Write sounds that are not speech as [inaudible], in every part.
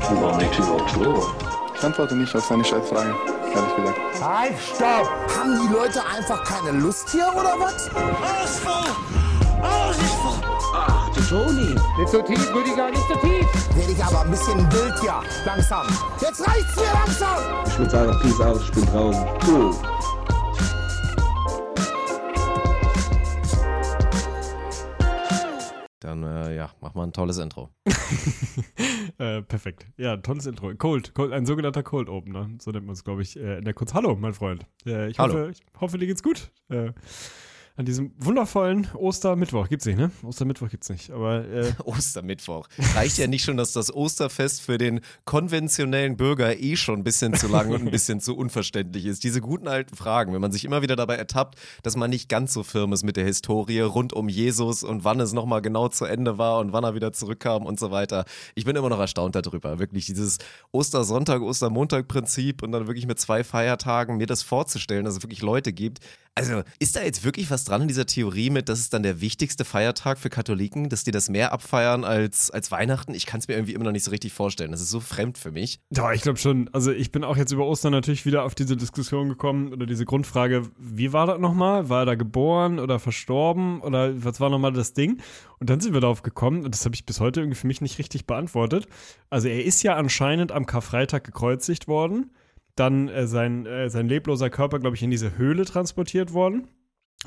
Warum liegt überhaupt vor? Ich antworte nicht auf seine Scheißfrage, ehrlich gesagt. Halt, stopp! Haben die Leute einfach keine Lust hier oder was? Alles voll! Alles ist voll! Ach, du Toni. Nicht so tief, Rüdiger, nicht so tief! Werde ich aber ein bisschen wild hier, langsam. Jetzt reicht's mir langsam! Ich würde sagen, Peace out, ich bin draußen. Cool. Dann, äh, ja, mach mal ein tolles Intro. [laughs] Äh, perfekt. Ja, tolles Intro. Cold, Cold ein sogenannter Cold Opener. So nennt man es, glaube ich, äh, in der Kunst. Hallo, mein Freund. Äh, ich, Hallo. Hoffe, ich hoffe, dir geht's gut. An diesem wundervollen Ostermittwoch. Gibt's nicht, ne? Ostermittwoch gibt's nicht. Aber äh, [laughs] Ostermittwoch. Reicht ja nicht schon, dass das Osterfest für den konventionellen Bürger eh schon ein bisschen zu lang und ein bisschen zu unverständlich ist. Diese guten alten Fragen, wenn man sich immer wieder dabei ertappt, dass man nicht ganz so firm ist mit der Historie rund um Jesus und wann es nochmal genau zu Ende war und wann er wieder zurückkam und so weiter. Ich bin immer noch erstaunt darüber. Wirklich dieses Ostersonntag, Ostermontag-Prinzip und dann wirklich mit zwei Feiertagen mir das vorzustellen, dass es wirklich Leute gibt, also, ist da jetzt wirklich was dran in dieser Theorie mit, das ist dann der wichtigste Feiertag für Katholiken, dass die das mehr abfeiern als, als Weihnachten? Ich kann es mir irgendwie immer noch nicht so richtig vorstellen. Das ist so fremd für mich. ja, ich glaube schon. Also ich bin auch jetzt über Ostern natürlich wieder auf diese Diskussion gekommen oder diese Grundfrage, wie war das nochmal? War er da geboren oder verstorben oder was war nochmal das Ding? Und dann sind wir darauf gekommen, und das habe ich bis heute irgendwie für mich nicht richtig beantwortet. Also er ist ja anscheinend am Karfreitag gekreuzigt worden. Dann äh, sein, äh, sein lebloser Körper, glaube ich, in diese Höhle transportiert worden.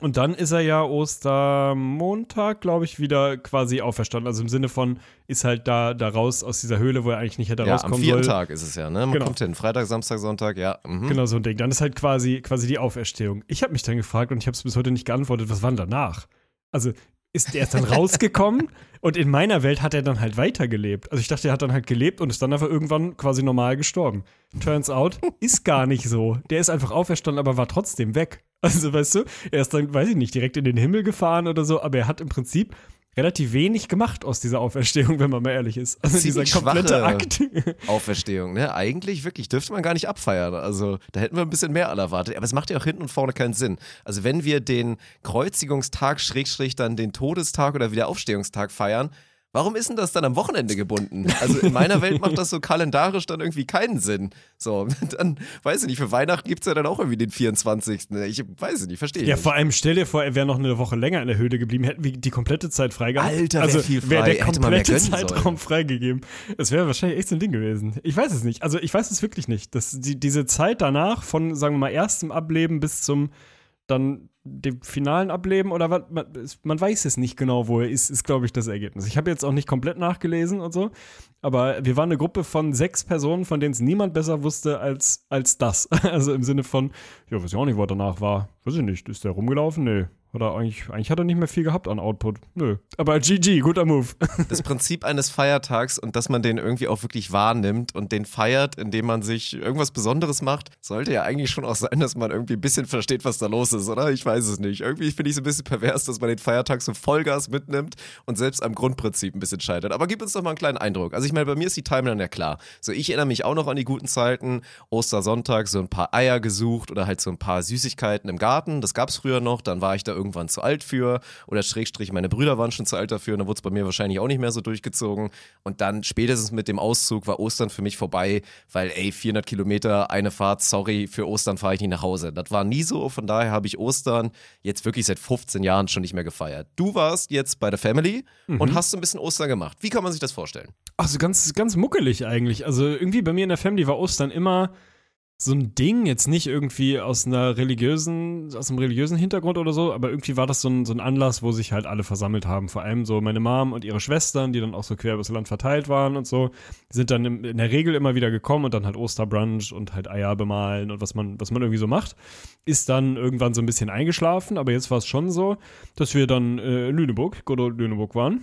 Und dann ist er ja Ostermontag, glaube ich, wieder quasi auferstanden. Also im Sinne von, ist halt da, da raus aus dieser Höhle, wo er eigentlich nicht hätte Ja, am rauskommen vierten sollen. Tag ist es ja, ne? Man Genau. kommt hin. Freitag, Samstag, Sonntag, ja. Mhm. Genau so ein Ding. Dann ist halt quasi, quasi die Auferstehung. Ich habe mich dann gefragt und ich habe es bis heute nicht geantwortet, was war denn danach? Also ist er dann [laughs] rausgekommen und in meiner Welt hat er dann halt weitergelebt. Also ich dachte, er hat dann halt gelebt und ist dann einfach irgendwann quasi normal gestorben. Turns out, ist gar nicht so. Der ist einfach auferstanden, aber war trotzdem weg. Also weißt du, er ist dann, weiß ich nicht, direkt in den Himmel gefahren oder so, aber er hat im Prinzip relativ wenig gemacht aus dieser Auferstehung, wenn man mal ehrlich ist. Also dieser Ziemlich komplette schwache Akt. [laughs] Auferstehung, ne? Eigentlich wirklich, dürfte man gar nicht abfeiern. Also da hätten wir ein bisschen mehr alle erwartet. Aber es macht ja auch hinten und vorne keinen Sinn. Also wenn wir den Kreuzigungstag, Schrägstrich dann den Todestag oder Wiederaufstehungstag feiern, warum ist denn das dann am Wochenende gebunden? Also in meiner Welt macht das so kalendarisch dann irgendwie keinen Sinn. So, [laughs] dann, weiß ich nicht, für Weihnachten gibt es ja dann auch irgendwie den 24. Ich weiß es nicht, verstehe ich Ja, nicht. vor allem stell dir vor, er wäre noch eine Woche länger in der Höhle geblieben, hätten wir die komplette Zeit freigehabt. Alter, also viel wäre der komplette Zeitraum freigegeben. Das wäre wahrscheinlich echt so ein Ding gewesen. Ich weiß es nicht. Also ich weiß es wirklich nicht. Das, die, diese Zeit danach, von, sagen wir mal, erstem Ableben bis zum dann dem finalen Ableben oder was, man, man weiß es nicht genau, wo er ist, ist, glaube ich, das Ergebnis. Ich habe jetzt auch nicht komplett nachgelesen und so, aber wir waren eine Gruppe von sechs Personen, von denen es niemand besser wusste als, als das. [laughs] Also im Sinne von, ja, weiß ich auch nicht, was danach war. Weiß ich nicht, ist der rumgelaufen? Nee. Oder eigentlich, eigentlich hat er nicht mehr viel gehabt an Output. Nö. Aber GG, guter Move. [laughs] das Prinzip eines Feiertags und dass man den irgendwie auch wirklich wahrnimmt und den feiert, indem man sich irgendwas Besonderes macht, sollte ja eigentlich schon auch sein, dass man irgendwie ein bisschen versteht, was da los ist, oder? Ich weiß es nicht. Irgendwie finde ich es ein bisschen pervers, dass man den Feiertag so Vollgas mitnimmt und selbst am Grundprinzip ein bisschen scheitert. Aber gib uns doch mal einen kleinen Eindruck. Also ich meine, bei mir ist die Timeline ja klar. So, ich erinnere mich auch noch an die guten Zeiten. Ostersonntag, so ein paar Eier gesucht oder halt so ein paar Süßigkeiten im Garten. Das gab es früher noch. Dann war ich da irgendwann zu alt für. Oder Schrägstrich, meine Brüder waren schon zu alt dafür. Und dann wurde es bei mir wahrscheinlich auch nicht mehr so durchgezogen. Und dann spätestens mit dem Auszug war Ostern für mich vorbei, weil ey, 400 Kilometer, eine Fahrt, sorry, für Ostern fahre ich nicht nach Hause. Das war nie so. Von daher habe ich Ostern jetzt wirklich seit 15 Jahren schon nicht mehr gefeiert. Du warst jetzt bei der Family und hast so ein bisschen Ostern gemacht. Wie kann man sich das vorstellen? Also ganz, ganz muckelig eigentlich. Also irgendwie bei mir in der Family war Ostern immer so ein Ding, jetzt nicht irgendwie aus einer religiösen, aus einem religiösen Hintergrund oder so, aber irgendwie war das so ein, so ein Anlass, wo sich halt alle versammelt haben. Vor allem so meine Mom und ihre Schwestern, die dann auch so quer übers Land verteilt waren und so, sind dann in der Regel immer wieder gekommen und dann halt Osterbrunch und halt Eier bemalen und was man, was man irgendwie so macht. Ist dann irgendwann so ein bisschen eingeschlafen, aber jetzt war es schon so, dass wir dann äh, in Lüneburg, Good old Lüneburg waren.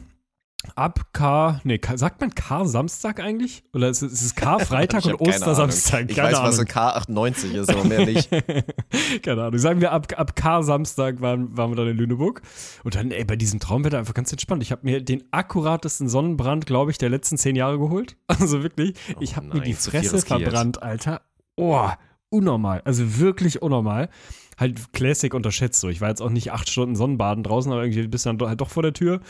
Ab K, nee, K, sagt man K-Samstag eigentlich? Oder ist es, ist es K-Freitag [laughs] und keine Ostersamstag? Ahnung. Ich Keine weiß, was Ahnung. ein K98 ist, aber mehr nicht. [laughs] Keine Ahnung. Sagen wir, ab, ab K-Samstag waren, waren wir dann in Lüneburg. Und dann, ey, bei diesem Traumwetter einfach ganz entspannt. Ich habe mir den akkuratesten Sonnenbrand, glaube ich, der letzten zehn Jahre geholt. [laughs] Also wirklich, ich habe mir die Fresse verbrannt, Alter. Oh, unnormal. Also wirklich unnormal. Halt Classic unterschätzt so. Ich war jetzt auch nicht acht Stunden Sonnenbaden draußen, aber irgendwie bist du dann halt doch vor der Tür.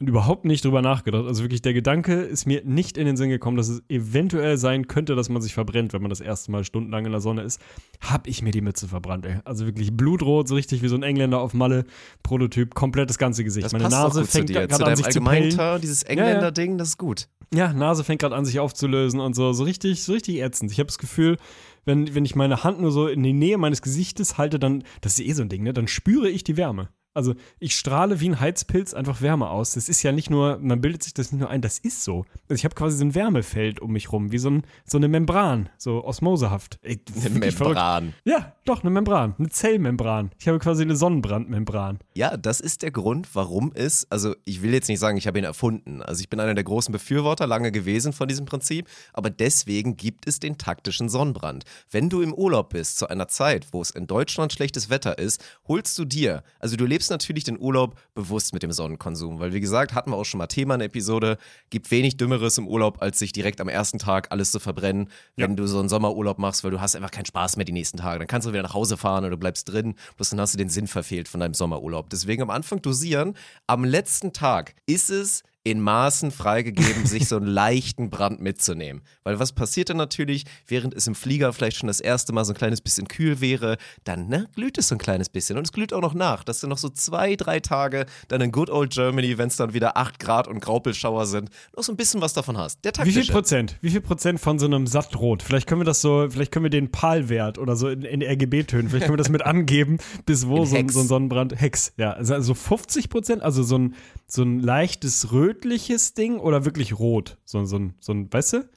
Und überhaupt nicht drüber nachgedacht. Also wirklich, der Gedanke ist mir nicht in den Sinn gekommen, dass es eventuell sein könnte, dass man sich verbrennt, wenn man das erste Mal stundenlang in der Sonne ist. Hab ich mir die Mütze verbrannt, ey. Also wirklich blutrot, so richtig wie so ein Engländer auf Malle, Prototyp, komplett das ganze Gesicht. Das Meine Nase fängt gerade an sich zu pellen. Dieses Ja, ja. Engländer-Ding, das ist gut. Ja, Nase fängt gerade an sich aufzulösen und so, so richtig, so richtig ätzend. Ich habe das Gefühl, wenn, wenn ich meine Hand nur so in die Nähe meines Gesichtes halte, dann, das ist eh so ein Ding, ne, dann spüre ich die Wärme. Also ich strahle wie ein Heizpilz einfach Wärme aus. Das ist ja nicht nur, man bildet sich das nicht nur ein, das ist so. Also ich habe quasi so ein Wärmefeld um mich rum, wie so, ein, so eine Membran, so osmosehaft. Ey, Eine wirklich verrückt. Membran. Ja, doch, eine Membran, eine Zellmembran. Ich habe quasi eine Sonnenbrandmembran. Ja, das ist der Grund, warum es, also ich will jetzt nicht sagen, ich habe ihn erfunden. Also ich bin einer der großen Befürworter lange gewesen von diesem Prinzip, aber deswegen gibt es den taktischen Sonnenbrand. Wenn du im Urlaub bist, zu einer Zeit, wo es in Deutschland schlechtes Wetter ist, holst du dir, also du lebst natürlich den Urlaub bewusst mit dem Sonnenkonsum, weil wie gesagt, hatten wir auch schon mal Thema in der Episode, gibt wenig Dümmeres im Urlaub, als sich direkt am ersten Tag alles zu verbrennen, wenn du so einen Sommerurlaub machst, weil du hast einfach keinen Spaß mehr die nächsten Tage. Dann kannst du wieder nach Hause fahren oder du bleibst drin, bloß dann hast du den Sinn verfehlt von deinem Sommerurlaub. Deswegen am Anfang dosieren. Am letzten Tag ist es in Maßen freigegeben, sich so einen [laughs] leichten Brand mitzunehmen. Weil was passiert dann natürlich, während es im Flieger vielleicht schon das erste Mal so ein kleines bisschen kühl wäre, dann ne, glüht es so ein kleines bisschen. Und es glüht auch noch nach, dass du noch so zwei, drei Tage dann in Good Old Germany, wenn es dann wieder 8 Grad und Graupelschauer sind, noch so ein bisschen was davon hast. Der Wie viel Prozent? Wie viel Prozent von so einem Sattrot? Vielleicht können wir das so, vielleicht können wir den PAL-Wert oder so in, in RGB-Tönen, vielleicht können wir das mit [laughs] angeben, bis wo so, so ein Sonnenbrand, Hex, ja, also also 50 Prozent, also so ein, so ein leichtes rötliches Ding oder wirklich rot? So, so ein, so ein, weißt du?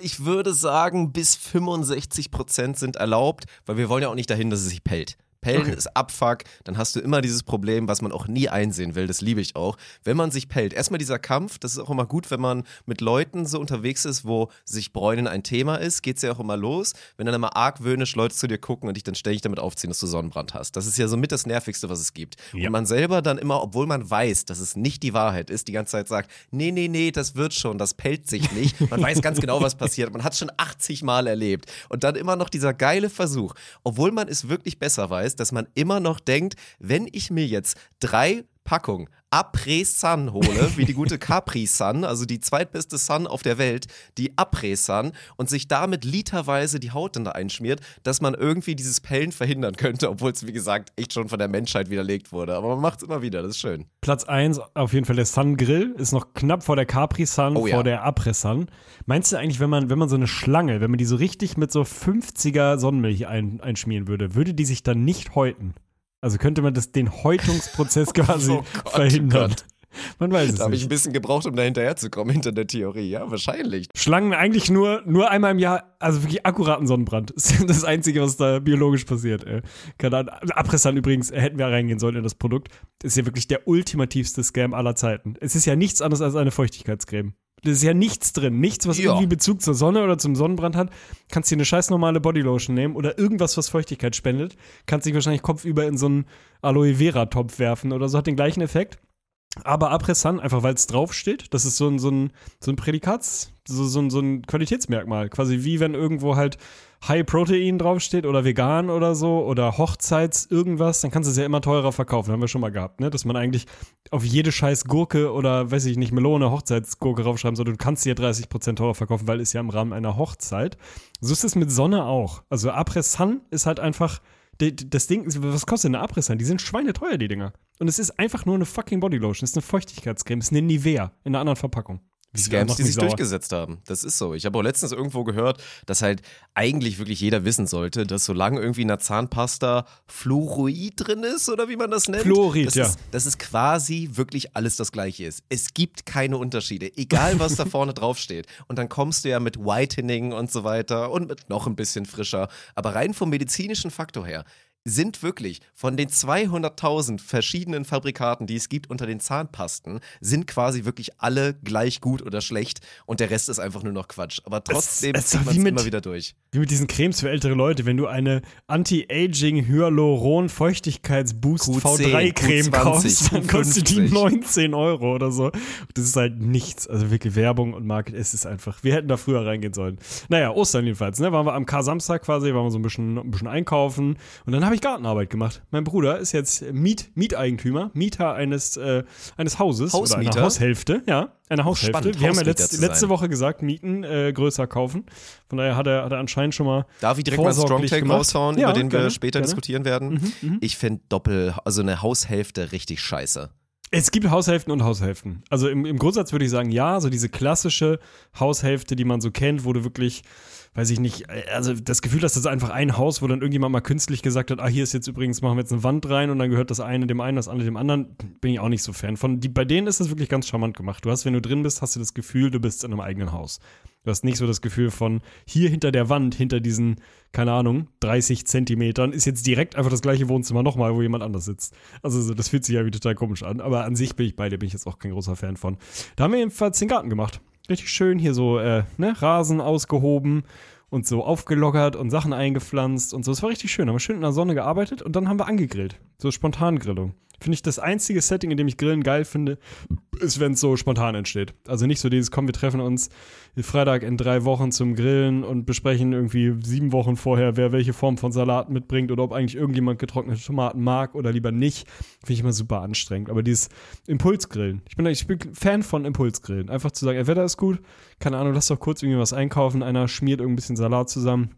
Ich würde sagen, bis 65 Prozent sind erlaubt, weil wir wollen ja auch nicht dahin, dass es sich pellt. Pellen ist Abfuck, dann hast du immer dieses Problem, was man auch nie einsehen will, das liebe ich auch. Wenn man sich pellt, erstmal dieser Kampf, das ist auch immer gut, wenn man mit Leuten so unterwegs ist, wo sich Bräunen ein Thema ist, geht's ja auch immer los, wenn dann immer argwöhnisch Leute zu dir gucken und dich dann ständig damit aufziehen, dass du Sonnenbrand hast. Das ist ja so mit das Nervigste, was es gibt. Ja. Und man selber dann immer, obwohl man weiß, dass es nicht die Wahrheit ist, die ganze Zeit sagt, nee, nee, nee, das wird schon, das pellt sich nicht. Man weiß ganz genau, was passiert. Man hat es schon 80 Mal erlebt. Und dann immer noch dieser geile Versuch, obwohl man es wirklich besser weiß, dass man immer noch denkt, wenn ich mir jetzt drei Packungen Après-Sun hole, wie die gute Capri-Sun, also die zweitbeste Sun auf der Welt, die Après-Sun und sich damit literweise die Haut dann da einschmiert, dass man irgendwie dieses Pellen verhindern könnte, obwohl es, wie gesagt, echt schon von der Menschheit widerlegt wurde. Aber man macht es immer wieder, das ist schön. Platz 1 auf jeden Fall der Sun Grill, ist noch knapp vor der Capri Sun, Oh ja. vor der Après Sun. Meinst du eigentlich, wenn man, wenn man so eine Schlange, wenn man die so richtig mit so 50er Sonnenmilch ein, einschmieren würde, würde die sich dann nicht häuten? Also könnte man das, den Häutungsprozess [laughs] quasi Oh Gott, verhindern. oh Gott. Man weiß es Da habe ich ein bisschen gebraucht, um da hinterherzukommen, hinter der Theorie. Ja, wahrscheinlich. Schlangen eigentlich nur, nur einmal im Jahr, also wirklich akkuraten Sonnenbrand. [laughs] Das ist das Einzige, was da biologisch passiert. Ey. Keine Ahnung. Abrissern übrigens, äh, hätten wir reingehen sollen in das Produkt. Das ist ja wirklich der ultimativste Scam aller Zeiten. Es ist ja nichts anderes als eine Feuchtigkeitscreme. Da ist ja nichts drin. Nichts, was Ja. irgendwie Bezug zur Sonne oder zum Sonnenbrand hat. Kannst dir eine scheiß normale Bodylotion nehmen oder irgendwas, was Feuchtigkeit spendet. Kannst dich wahrscheinlich kopfüber in so einen Aloe Vera Topf werfen oder so. Hat den gleichen Effekt. Aber Apressan, einfach weil es draufsteht, das ist so ein, so ein, so ein Prädikats, so, so, ein, so ein Qualitätsmerkmal. Quasi wie wenn irgendwo halt High Protein draufsteht oder vegan oder so oder Hochzeits irgendwas, dann kannst du es ja immer teurer verkaufen. Haben wir schon mal gehabt, ne? Dass man eigentlich auf jede scheiß Gurke oder weiß ich nicht, Melone, Hochzeitsgurke raufschreiben soll. Du kannst sie ja 30% teurer verkaufen, weil es ja im Rahmen einer Hochzeit. So ist es mit Sonne auch. Also Apressan ist halt einfach Das Ding, was kostet eine Abrissern? Die sind schweineteuer, die Dinger. Und es ist einfach nur eine fucking Bodylotion. Es ist eine Feuchtigkeitscreme. Es ist eine Nivea in einer anderen Verpackung. Scams, die sich sauer. durchgesetzt haben. Das ist so. Ich habe auch letztens irgendwo gehört, dass halt eigentlich wirklich jeder wissen sollte, dass solange irgendwie in der Zahnpasta Fluorid drin ist oder wie man das nennt. Fluorid, das ja. Ist, dass es quasi wirklich alles das gleiche ist. Es gibt keine Unterschiede, egal was da [laughs] vorne drauf steht. Und dann kommst du ja mit Whitening und so weiter und mit noch ein bisschen frischer. Aber rein vom medizinischen Faktor her sind wirklich von den 200.000 verschiedenen Fabrikaten, die es gibt unter den Zahnpasten, sind quasi wirklich alle gleich gut oder schlecht und der Rest ist einfach nur noch Quatsch. Aber trotzdem es ist zieht man es immer wieder durch. Wie mit diesen Cremes für ältere Leute, wenn du eine Anti-Aging Hyaluron Feuchtigkeitsboost Q10, V3 Creme Q20, kaufst, dann kostet die Q50. 19 Euro oder so. Das ist halt nichts. Also wirklich Werbung und Market, es ist einfach. Wir hätten da früher reingehen sollen. Naja, Ostern jedenfalls, ne? Waren wir am Kar-Samstag quasi, waren wir so ein bisschen, ein bisschen einkaufen. Und dann habe ich ich Gartenarbeit gemacht. Mein Bruder ist jetzt Miet, Mieteigentümer, Mieter eines, äh, eines Hauses oder Hausmieter? einer Haushälfte, ja, eine Haushälfte. Spannend, Wir haben ja letzt, letzte Woche gesagt, Mieten äh, größer kaufen. Von daher hat er, hat er anscheinend schon mal Darf ich direkt mal Strongtake gemacht. raushauen, Ja, über den wir gerne, später gerne. diskutieren werden? Ich finde Doppel, also eine Haushälfte richtig scheiße. Es gibt Haushälften und Haushälften. Also im, im Grundsatz würde ich sagen, ja, so diese klassische Haushälfte, die man so kennt, wo du wirklich, weiß ich nicht, äh, also das Gefühl hast, das einfach ein Haus, wo dann irgendjemand mal künstlich gesagt hat, ah, hier ist jetzt übrigens, machen wir jetzt eine Wand rein und dann gehört das eine dem einen, das andere dem anderen, bin ich auch nicht so Fan von. Die, bei denen ist das wirklich ganz charmant gemacht. Du hast, wenn du drin bist, hast du das Gefühl, du bist in einem eigenen Haus. Du hast nicht so das Gefühl von, hier hinter der Wand, hinter diesen, keine Ahnung, 30 Zentimetern, ist jetzt direkt einfach das gleiche Wohnzimmer nochmal, wo jemand anders sitzt. Also so, das fühlt sich ja wie total komisch an. Aber an sich bin ich bei dir, bin ich jetzt auch kein großer Fan von. Da haben wir jedenfalls den Garten gemacht. Richtig schön hier so, äh, ne, Rasen ausgehoben und so aufgelockert und Sachen eingepflanzt und so. Es war richtig schön. Haben wir schön in der Sonne gearbeitet und dann haben wir angegrillt. So Spontangrillung. Finde ich das einzige Setting, in dem ich Grillen geil finde, ist, wenn es so spontan entsteht. Also nicht so dieses, komm, wir treffen uns Freitag in drei Wochen zum Grillen und besprechen irgendwie sieben Wochen vorher, wer welche Form von Salat mitbringt oder ob eigentlich irgendjemand getrocknete Tomaten mag oder lieber nicht. Finde ich immer super anstrengend. Aber dieses Impulsgrillen. Ich bin, ich bin Fan von Impulsgrillen. Einfach zu sagen, ey, Wetter ist gut, keine Ahnung, lass doch kurz irgendwie was einkaufen, einer schmiert irgendein bisschen Salat zusammen.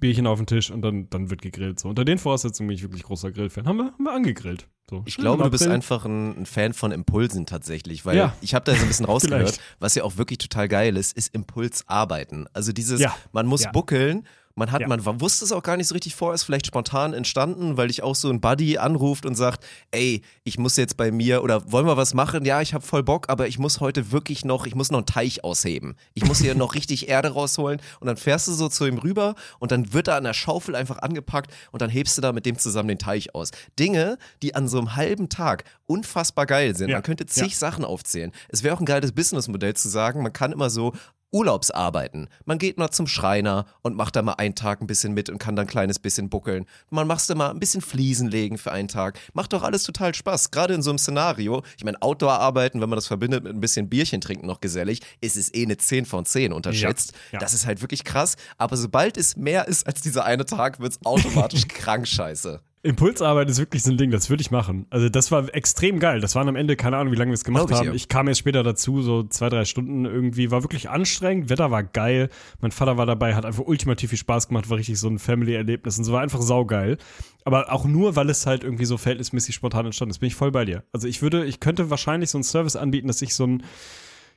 Bierchen auf den Tisch und dann, dann wird gegrillt. So. Unter den Voraussetzungen bin ich wirklich großer Grillfan. Haben wir, haben wir angegrillt. So. Ich glaube, du bist einfach ein, Fan von Impulsen tatsächlich, weil Ja. ich habe da so ein bisschen [laughs] rausgehört, was ja auch wirklich total geil ist, ist Impulsarbeiten. Also dieses, Ja. man muss Ja. buckeln, man hat, Ja. man wusste es auch gar nicht so richtig vor, ist vielleicht spontan entstanden, weil ich auch so ein Buddy anruft und sagt, ey, ich muss jetzt bei mir oder wollen wir was machen? Ja, ich habe voll Bock, aber ich muss heute wirklich noch, ich muss noch einen Teich ausheben. Ich muss hier [laughs] noch richtig Erde rausholen und dann fährst du so zu ihm rüber und dann wird er an der Schaufel einfach angepackt und dann hebst du da mit dem zusammen den Teich aus. Dinge, die an so einem halben Tag unfassbar geil sind. Ja. Man könnte zig Sachen aufzählen. Es wäre auch ein geiles Businessmodell zu sagen, man kann immer so Urlaubsarbeiten. Man geht mal zum Schreiner und macht da mal einen Tag ein bisschen mit und kann dann ein kleines bisschen buckeln. Man machst da mal ein bisschen Fliesen legen für einen Tag. Macht doch alles total Spaß. Gerade in so einem Szenario. Ich meine, Outdoor-Arbeiten, wenn man das verbindet mit ein bisschen Bierchen trinken noch gesellig, ist es eh eine 10 von 10 unterschätzt. Ja, ja. Das ist halt wirklich krass. Aber sobald es mehr ist als dieser eine Tag, wird es automatisch [laughs] krank scheiße. Impulsarbeit ist wirklich so ein Ding, das würde ich machen. Also das war extrem geil. Das waren am Ende, keine Ahnung, wie lange wir es gemacht ich haben. dir. Ich kam erst später dazu, so zwei, drei Stunden irgendwie. War wirklich anstrengend, Wetter war geil. Mein Vater war dabei, hat einfach ultimativ viel Spaß gemacht, war richtig so ein Family-Erlebnis und so war einfach saugeil. Aber auch nur, weil es halt irgendwie so verhältnismäßig spontan entstanden ist, bin ich voll bei dir. Also ich würde, ich könnte wahrscheinlich so einen Service anbieten, dass ich so ein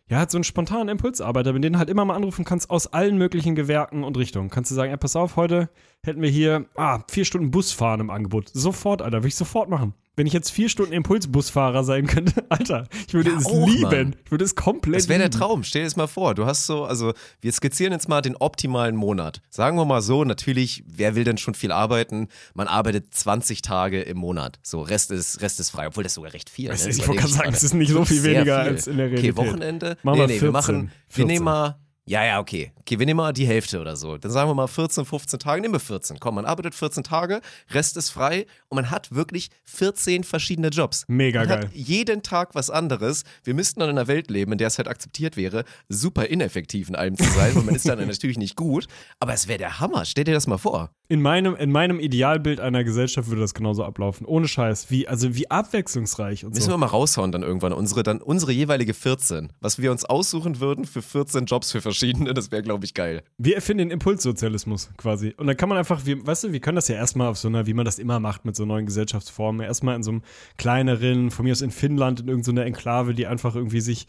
ja, halt so einen spontanen Impulsarbeiter, mit denen halt immer mal anrufen kannst aus allen möglichen Gewerken und Richtungen. Kannst du sagen, ey, pass auf, heute hätten wir hier ah, vier Stunden Busfahren im Angebot. Sofort, Alter, würde ich sofort machen. Wenn ich jetzt vier Stunden Impulsbusfahrer sein könnte, [laughs] Alter, ich würde Ja, es auch, lieben. Mann. Ich würde es komplett Das wäre der. Traum. Stell dir das mal vor. Du hast so, also wir skizzieren jetzt mal den optimalen Monat. Sagen wir mal so, natürlich, wer will denn schon viel arbeiten? Man arbeitet 20 Tage im Monat. So, Rest ist, Rest ist frei, obwohl das sogar recht viel ist. ist- ich wollte gerade sagen, es ist nicht so viel weniger viel. als in der Realität. Okay, Wochenende. Machen nee, wir nee, 14, wir machen, wir 14. nehmen mal, ja, ja, okay. Okay, wir nehmen mal die Hälfte oder so. Dann sagen wir mal 14, 15 Tage. Nehmen wir 14. Komm, man arbeitet 14 Tage, Rest ist frei und man hat wirklich 14 verschiedene Jobs. Mega man geil. Hat jeden Tag was anderes. Wir müssten dann in einer Welt leben, in der es halt akzeptiert wäre, super ineffektiv in allem zu sein, weil man ist dann [laughs] natürlich nicht gut. Aber es wäre der Hammer. Stell dir das mal vor. In meinem, in meinem Idealbild einer Gesellschaft würde das genauso ablaufen. Ohne Scheiß. Wie, also wie abwechslungsreich und Müssen so. wir mal raushauen dann irgendwann unsere, dann unsere jeweilige 14. Was wir uns aussuchen würden für 14 Jobs für verschiedene, das wäre, glaube ich, geil. Wir erfinden den Impulssozialismus quasi. Und dann kann man einfach, wir, weißt du, wir können das ja erstmal auf so einer, wie man das immer macht mit so neuen Gesellschaftsformen, erstmal in so einem kleineren, von mir aus in Finnland, in irgendeiner Enklave, die einfach irgendwie sich,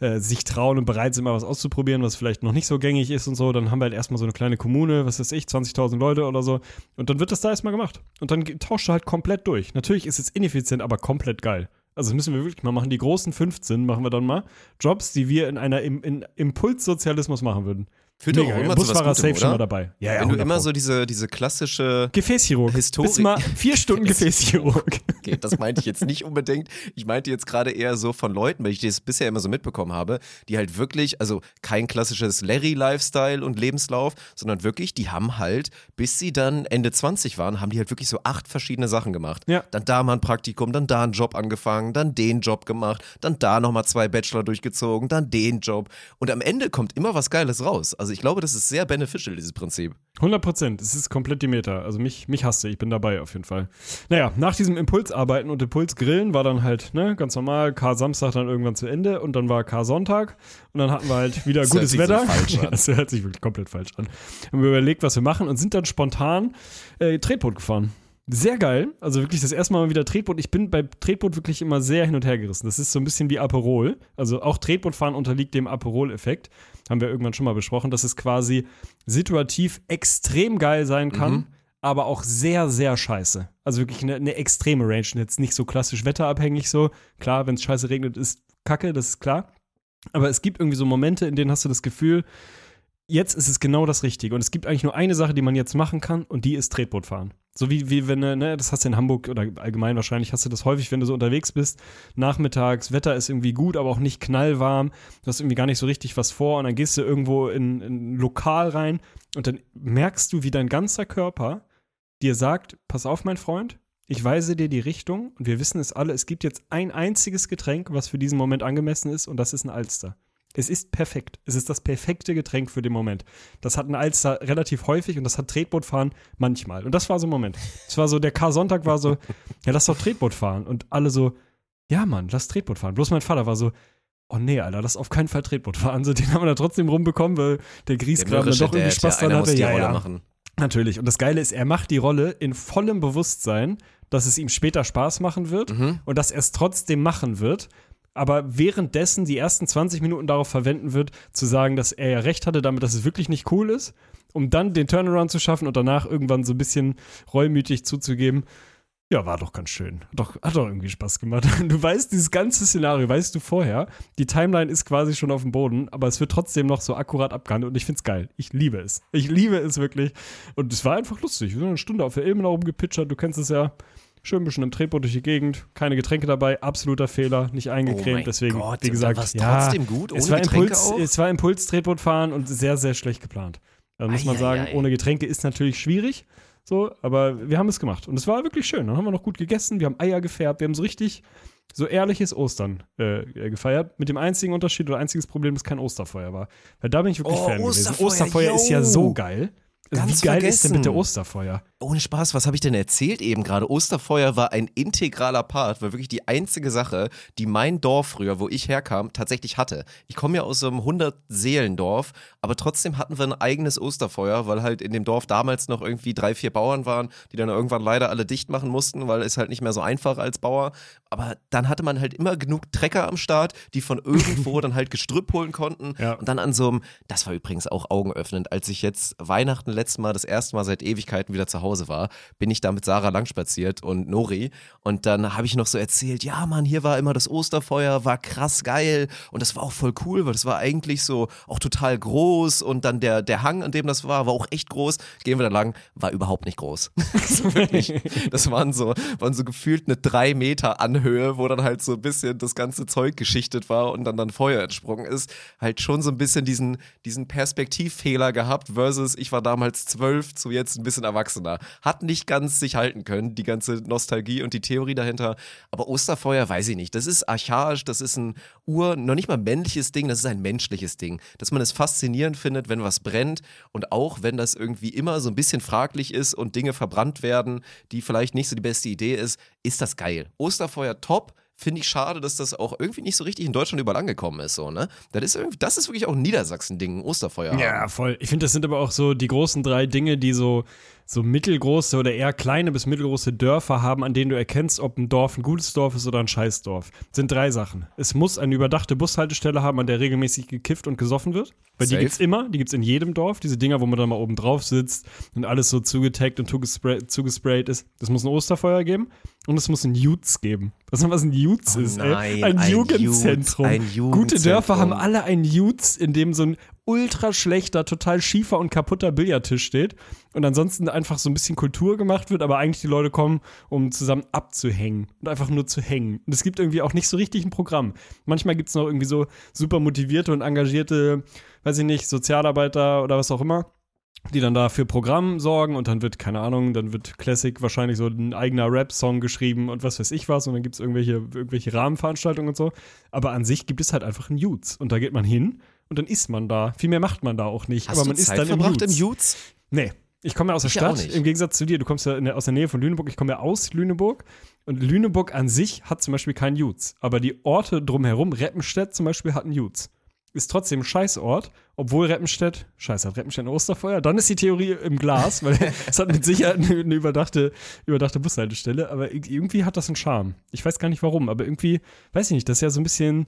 äh, sich trauen und bereit sind, mal was auszuprobieren, was vielleicht noch nicht so gängig ist und so. Dann haben wir halt erstmal so eine kleine Kommune, was weiß ich, 20.000 Leute oder so. Und dann wird das da erstmal gemacht. Und dann tauscht du halt komplett durch. Natürlich ist es ineffizient, aber komplett geil. Also das müssen wir wirklich mal machen. Die großen 15 machen wir dann mal. Jobs, die wir in einer im, in Impulssozialismus machen würden. Doch Mega, immer Busfahrer safe schon mal dabei. Ja, ja, Wenn du 100 immer so diese, diese klassische Gefäßchirurg. Historik- Bist mal vier Stunden Gefäßchirurg. [laughs] Okay, das meinte ich jetzt nicht unbedingt. Ich meinte jetzt gerade eher so von Leuten, weil ich das bisher immer so mitbekommen habe, die halt wirklich, also kein klassisches Larry-Lifestyle und Lebenslauf, sondern wirklich, die haben halt, bis sie dann Ende 20 waren, haben die halt wirklich so acht verschiedene Sachen gemacht. Ja. Dann da mal ein Praktikum, dann da einen Job angefangen, dann den Job gemacht, dann da nochmal zwei Bachelor durchgezogen, dann den Job. Und am Ende kommt immer was Geiles raus. Also Also ich glaube, das ist sehr beneficial, dieses Prinzip. 100 Prozent. Es ist komplett die Meta. Also mich, mich hasste. Ich bin dabei auf jeden Fall. Naja, nach diesem Impulsarbeiten und Impulsgrillen war dann halt, ne, ganz normal, K-Samstag dann irgendwann zu Ende und dann war K-Sonntag und dann hatten wir halt [laughs] wieder Das gutes so Wetter. falsch an. [laughs] das hört sich wirklich komplett falsch an. Haben wir überlegt, was wir machen und sind dann spontan äh, Tretboot gefahren. Sehr geil. Also wirklich das erste Mal wieder Tretboot. Ich bin bei Tretboot wirklich immer sehr hin und her gerissen. Das ist so ein bisschen wie Aperol. Also auch Tretbootfahren unterliegt dem Aperol-Effekt. Haben wir irgendwann schon mal besprochen, dass es quasi situativ extrem geil sein kann, Mhm. aber auch sehr, sehr scheiße. Also wirklich eine, eine extreme Range. Jetzt nicht so klassisch wetterabhängig so. Klar, wenn es scheiße regnet, ist Kacke, das ist klar. Aber es gibt irgendwie so Momente, in denen hast du das Gefühl, jetzt ist es genau das Richtige. Und es gibt eigentlich nur eine Sache, die man jetzt machen kann, und die ist Tretboot fahren. So wie, wie wenn, du, ne, das hast du in Hamburg oder allgemein wahrscheinlich hast du das häufig, wenn du so unterwegs bist, nachmittags, Wetter ist irgendwie gut, aber auch nicht knallwarm, du hast irgendwie gar nicht so richtig was vor und dann gehst du irgendwo in, in ein Lokal rein und dann merkst du, wie dein ganzer Körper dir sagt, pass auf, mein Freund, ich weise dir die Richtung und wir wissen es alle, es gibt jetzt ein einziges Getränk, was für diesen Moment angemessen ist und das ist ein Alster. Es ist perfekt. Es ist das perfekte Getränk für den Moment. Das hat ein Alster relativ häufig und das hat Tretbootfahren manchmal. Und das war so ein Moment. Es war so, der K-Sonntag war so, ja, lass doch Tretboot fahren. Und alle so, ja, Mann, lass Tretboot fahren. Bloß mein Vater war so, oh nee, Alter, lass auf keinen Fall Tretboot fahren. So, den haben wir da trotzdem rumbekommen, weil der Griesgraben dann doch irgendwie Spaß ja, dran hatte. Ja, ja. machen. Natürlich. Und das Geile ist, er macht die Rolle in vollem Bewusstsein, dass es ihm später Spaß machen wird Mhm. und dass er es trotzdem machen wird. Aber währenddessen die ersten 20 Minuten darauf verwenden wird, zu sagen, dass er ja recht hatte damit, dass es wirklich nicht cool ist, um dann den Turnaround zu schaffen und danach irgendwann so ein bisschen reumütig zuzugeben. Ja, war doch ganz schön. Doch, hat doch irgendwie Spaß gemacht. [laughs] Du weißt, dieses ganze Szenario weißt du vorher. Die Timeline ist quasi schon auf dem Boden, aber es wird trotzdem noch so akkurat abgehandelt und ich find's geil. Ich liebe es. Ich liebe es wirklich. Und es war einfach lustig. Wir sind eine Stunde auf der Ilmenau rumgepitchert. Du kennst es ja. Schön ein bisschen im Tretboot durch die Gegend. Keine Getränke dabei. Absoluter Fehler. Nicht eingecremt. Oh Deswegen, Gott, wie gesagt, war's ja, trotzdem gut, es ohne war Getränke Impuls, auch? Es war Impuls Tretbootfahren und sehr, sehr schlecht geplant. Da muss man sagen, ohne Getränke ist natürlich schwierig. So, aber wir haben es gemacht. Und es war wirklich schön. Dann haben wir noch gut gegessen, wir haben Eier gefärbt, wir haben so richtig so ehrliches Ostern äh, äh, gefeiert. Mit dem einzigen Unterschied oder einziges Problem, dass kein Osterfeuer war. Weil da bin ich wirklich Oh, Fan gewesen. Osterfeuer, Osterfeuer ist ja yo. so geil. Ganz wie geil ist denn vergessen. bitte Osterfeuer? Ohne Spaß, was habe ich denn erzählt eben gerade? Osterfeuer war ein integraler Part, war wirklich die einzige Sache, die mein Dorf früher, wo ich herkam, tatsächlich hatte. Ich komme ja aus so einem 100-Seelendorf, aber trotzdem hatten wir ein eigenes Osterfeuer, weil halt in dem Dorf damals noch irgendwie drei, vier Bauern waren, die dann irgendwann leider alle dicht machen mussten, weil es halt nicht mehr so einfach als Bauer. Aber dann hatte man halt immer genug Trecker am Start, die von [laughs] irgendwo dann halt Gestrüpp holen konnten. Ja. Und dann an so einem, das war übrigens auch augenöffnend, als ich jetzt Weihnachten letztes Mal, das erste Mal seit Ewigkeiten wieder zu Hause war, bin ich da mit Sarah lang spaziert und Nori. Und dann habe ich noch so erzählt, ja Mann, hier war immer das Osterfeuer, war krass geil. Und das war auch voll cool, weil das war eigentlich so auch total groß. Und dann der, der Hang, an dem das war, war auch echt groß. Gehen wir da lang, war überhaupt nicht groß. [laughs] Das waren so, waren so gefühlt eine drei Meter Anhöhe, wo dann halt so ein bisschen das ganze Zeug geschichtet war und dann dann Feuer entsprungen ist. Halt schon so ein bisschen diesen, diesen Perspektivfehler gehabt versus ich war damals zwölf zu jetzt ein bisschen erwachsener. Hat nicht ganz sich halten können, die ganze Nostalgie und die Theorie dahinter. Aber Osterfeuer weiß ich nicht. Das ist archaisch, das ist ein ur, noch nicht mal männliches Ding, das ist ein menschliches Ding. Dass man es faszinierend findet, wenn was brennt und auch wenn das irgendwie immer so ein bisschen fraglich ist und Dinge verbrannt werden, die vielleicht nicht so die beste Idee ist, ist das geil. Osterfeuer top. Finde ich schade, dass das auch irgendwie nicht so richtig in Deutschland überall angekommen ist, so, ne? Das ist, irgendwie, das ist wirklich auch ein Niedersachsen-Ding, ein Osterfeuer. Ja, voll. Ich finde, das sind aber auch so die großen drei Dinge, die so, so mittelgroße oder eher kleine bis mittelgroße Dörfer haben, an denen du erkennst, ob ein Dorf ein gutes Dorf ist oder ein Scheißdorf. Das sind drei Sachen. Es muss eine überdachte Bushaltestelle haben, an der regelmäßig gekifft und gesoffen wird. Weil die Safe. gibt's immer, die gibt's in jedem Dorf. Diese Dinger, wo man dann mal oben drauf sitzt und alles so zugetaggt und zugesprayt, zugesprayt ist. Das muss ein Osterfeuer geben und es muss ein Jutz geben. Was was ein Jutz Oh ist, nein, ey. Ein, ein Jugendzentrum. Jutz, ein Gute Dörfer Jugendzentrum. haben alle ein Jutz, in dem so ein ultra schlechter, total schiefer und kaputter Billardtisch steht und ansonsten einfach so ein bisschen Kultur gemacht wird, aber eigentlich die Leute kommen, um zusammen abzuhängen und einfach nur zu hängen. Und es gibt irgendwie auch nicht so richtig ein Programm. Manchmal gibt es noch irgendwie so super motivierte und engagierte, weiß ich nicht, Sozialarbeiter oder was auch immer die dann da für Programm sorgen und dann wird, keine Ahnung, dann wird Classic wahrscheinlich so ein eigener Rap-Song geschrieben und was weiß ich was und dann gibt es irgendwelche, irgendwelche Rahmenveranstaltungen und so. Aber an sich gibt es halt einfach einen Jutz und da geht man hin und dann ist man da. Viel mehr macht man da auch nicht. Hast aber man ist Zeit dann im verbracht Jutz. im Jutz? Nee. Ich komme ja aus der Ich Stadt, im Gegensatz zu dir. Du kommst ja der, aus der Nähe von Lüneburg. Ich komme ja aus Lüneburg. Und Lüneburg an sich hat zum Beispiel keinen Jutz. Aber die Orte drumherum, Reppenstedt zum Beispiel, hat einen Jutz. Ist trotzdem ein Scheißort, obwohl Reppenstedt, scheiße, hat Reppenstedt ein Osterfeuer? Dann ist die Theorie im Glas, weil [laughs] es hat mit Sicherheit eine, eine überdachte, überdachte Bushaltestelle. Aber irgendwie hat das einen Charme. Ich weiß gar nicht warum, aber irgendwie, weiß ich nicht, das ist ja so ein bisschen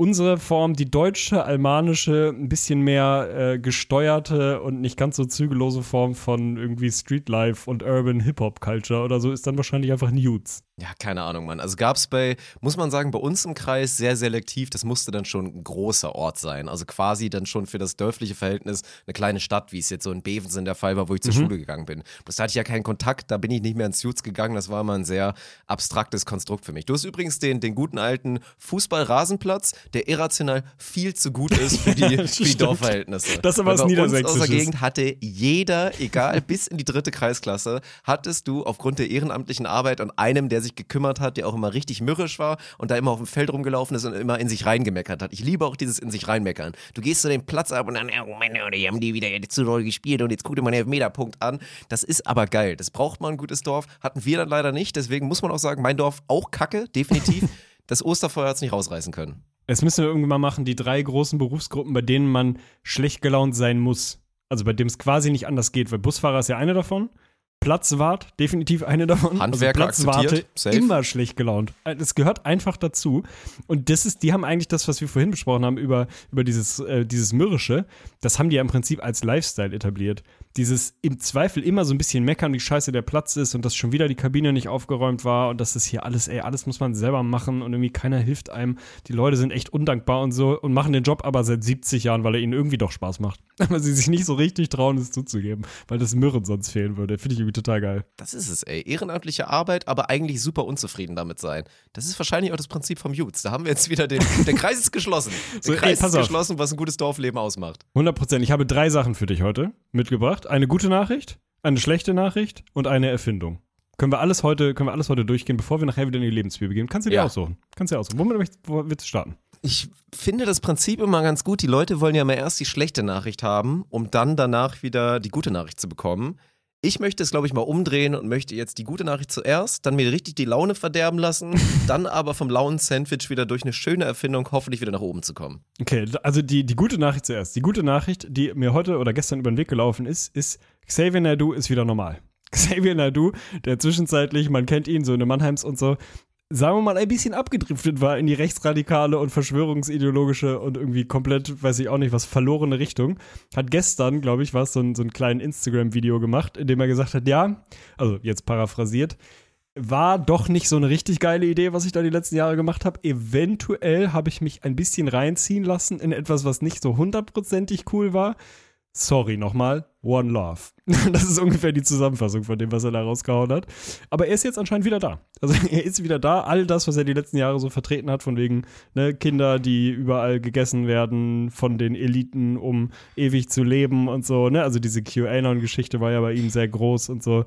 unsere Form, die deutsche, almanische, ein bisschen mehr äh, gesteuerte und nicht ganz so zügellose Form von irgendwie Streetlife und Urban Hip-Hop-Culture oder so, ist dann wahrscheinlich einfach Nudes. Ja, keine Ahnung, Mann. Also gab es bei, muss man sagen, bei uns im Kreis sehr selektiv. Das musste dann schon ein großer Ort sein. Also quasi dann schon für das dörfliche Verhältnis eine kleine Stadt, wie es jetzt so in Bevensen der Fall war, wo ich zur Schule gegangen bin. Bloß da hatte ich ja keinen Kontakt, da bin ich nicht mehr ins Jutz gegangen. Das war immer ein sehr abstraktes Konstrukt für mich. Du hast übrigens den, den guten alten Fußball-Rasenplatz, der irrational viel zu gut ist für die, [laughs] für die. Dorfverhältnisse. Das ist aber bei uns aus der. Gegend hatte jeder, egal bis in die dritte Kreisklasse, hattest du aufgrund der ehrenamtlichen Arbeit und einem, der sich gekümmert hat, der auch immer richtig mürrisch war und da immer auf dem Feld rumgelaufen ist und immer in sich reingemeckert hat. Ich liebe auch dieses in sich reinmeckern. Du gehst zu dem Platz ab und dann, oh Mann, die haben die wieder zu doll gespielt und jetzt guck dir mal den Elfmeterpunkt an. Das ist aber geil. Das braucht man ein gutes Dorf. Hatten wir dann leider nicht. Deswegen muss man auch sagen, mein Dorf auch kacke, definitiv. [laughs] Das Osterfeuer hat es nicht rausreißen können. Es müssen wir irgendwann mal machen, die drei großen Berufsgruppen, bei denen man schlecht gelaunt sein muss. Also bei dem es quasi nicht anders geht, weil Busfahrer ist ja eine davon. Platzwart, definitiv eine davon. Handwerker also Platzwarte, immer schlecht gelaunt. Es gehört einfach dazu. Und das ist, die haben eigentlich das, was wir vorhin besprochen haben über, über dieses, äh, dieses Mürrische, das haben die ja im Prinzip als Lifestyle etabliert. Dieses im Zweifel immer so ein bisschen meckern, wie scheiße der Platz ist und dass schon wieder die Kabine nicht aufgeräumt war und dass das hier alles, ey, alles muss man selber machen und irgendwie keiner hilft einem. Die Leute sind echt undankbar und so und machen den Job aber seit 70 Jahren, weil er ihnen irgendwie doch Spaß macht. [laughs] Aber sie sich nicht so richtig trauen, es zuzugeben, weil das Mürren sonst fehlen würde. Finde ich irgendwie total geil. Das ist es, ey. Ehrenamtliche Arbeit, aber eigentlich super unzufrieden damit sein. Das ist wahrscheinlich auch das Prinzip vom Jutz. Da haben wir jetzt wieder den. [laughs] Der Kreis ist geschlossen. Der So, ey, Kreis pass ist geschlossen, was ein gutes Dorfleben ausmacht. 100 Prozent. Ich habe drei Sachen für dich heute mitgebracht. Eine gute Nachricht, eine schlechte Nachricht und eine Erfindung. Können wir alles heute, können wir alles heute durchgehen, bevor wir nachher wieder in die Lebensbibel gehen? Kannst du dir Ja. aussuchen. Kannst du dir aussuchen. Womit willst du starten? Ich finde das Prinzip immer ganz gut. Die Leute wollen ja mal erst die schlechte Nachricht haben, um dann danach wieder die gute Nachricht zu bekommen. Ich möchte es, glaube ich, mal umdrehen und möchte jetzt die gute Nachricht zuerst, dann mir richtig die Laune verderben lassen, [laughs] dann aber vom lauen Sandwich wieder durch eine schöne Erfindung hoffentlich wieder nach oben zu kommen. Okay, also die, die gute Nachricht zuerst. Die gute Nachricht, die mir heute oder gestern über den Weg gelaufen ist, ist, Xavier Naidoo ist wieder normal. [laughs] Xavier Naidoo, der zwischenzeitlich, man kennt ihn, so in den Mannheims und so, sagen wir mal, ein bisschen abgedriftet war in die rechtsradikale und verschwörungsideologische und irgendwie komplett, weiß ich auch nicht, was verlorene Richtung, hat gestern, glaube ich, was so ein, so ein kleines Instagram-Video gemacht, in dem er gesagt hat, ja, also jetzt paraphrasiert, war doch nicht so eine richtig geile Idee, was ich da die letzten Jahre gemacht habe. Eventuell habe ich mich ein bisschen reinziehen lassen in etwas, was nicht so hundertprozentig cool war. Sorry nochmal, One Love. [laughs] Das ist ungefähr die Zusammenfassung von dem, was er da rausgehauen hat. Aber er ist jetzt anscheinend wieder da. Also [laughs] er ist wieder da. All das, was er die letzten Jahre so vertreten hat, von wegen ne, Kinder, die überall gegessen werden von den Eliten, um ewig zu leben und so. Ne? Also diese QAnon-Geschichte war ja bei ihm sehr groß und so.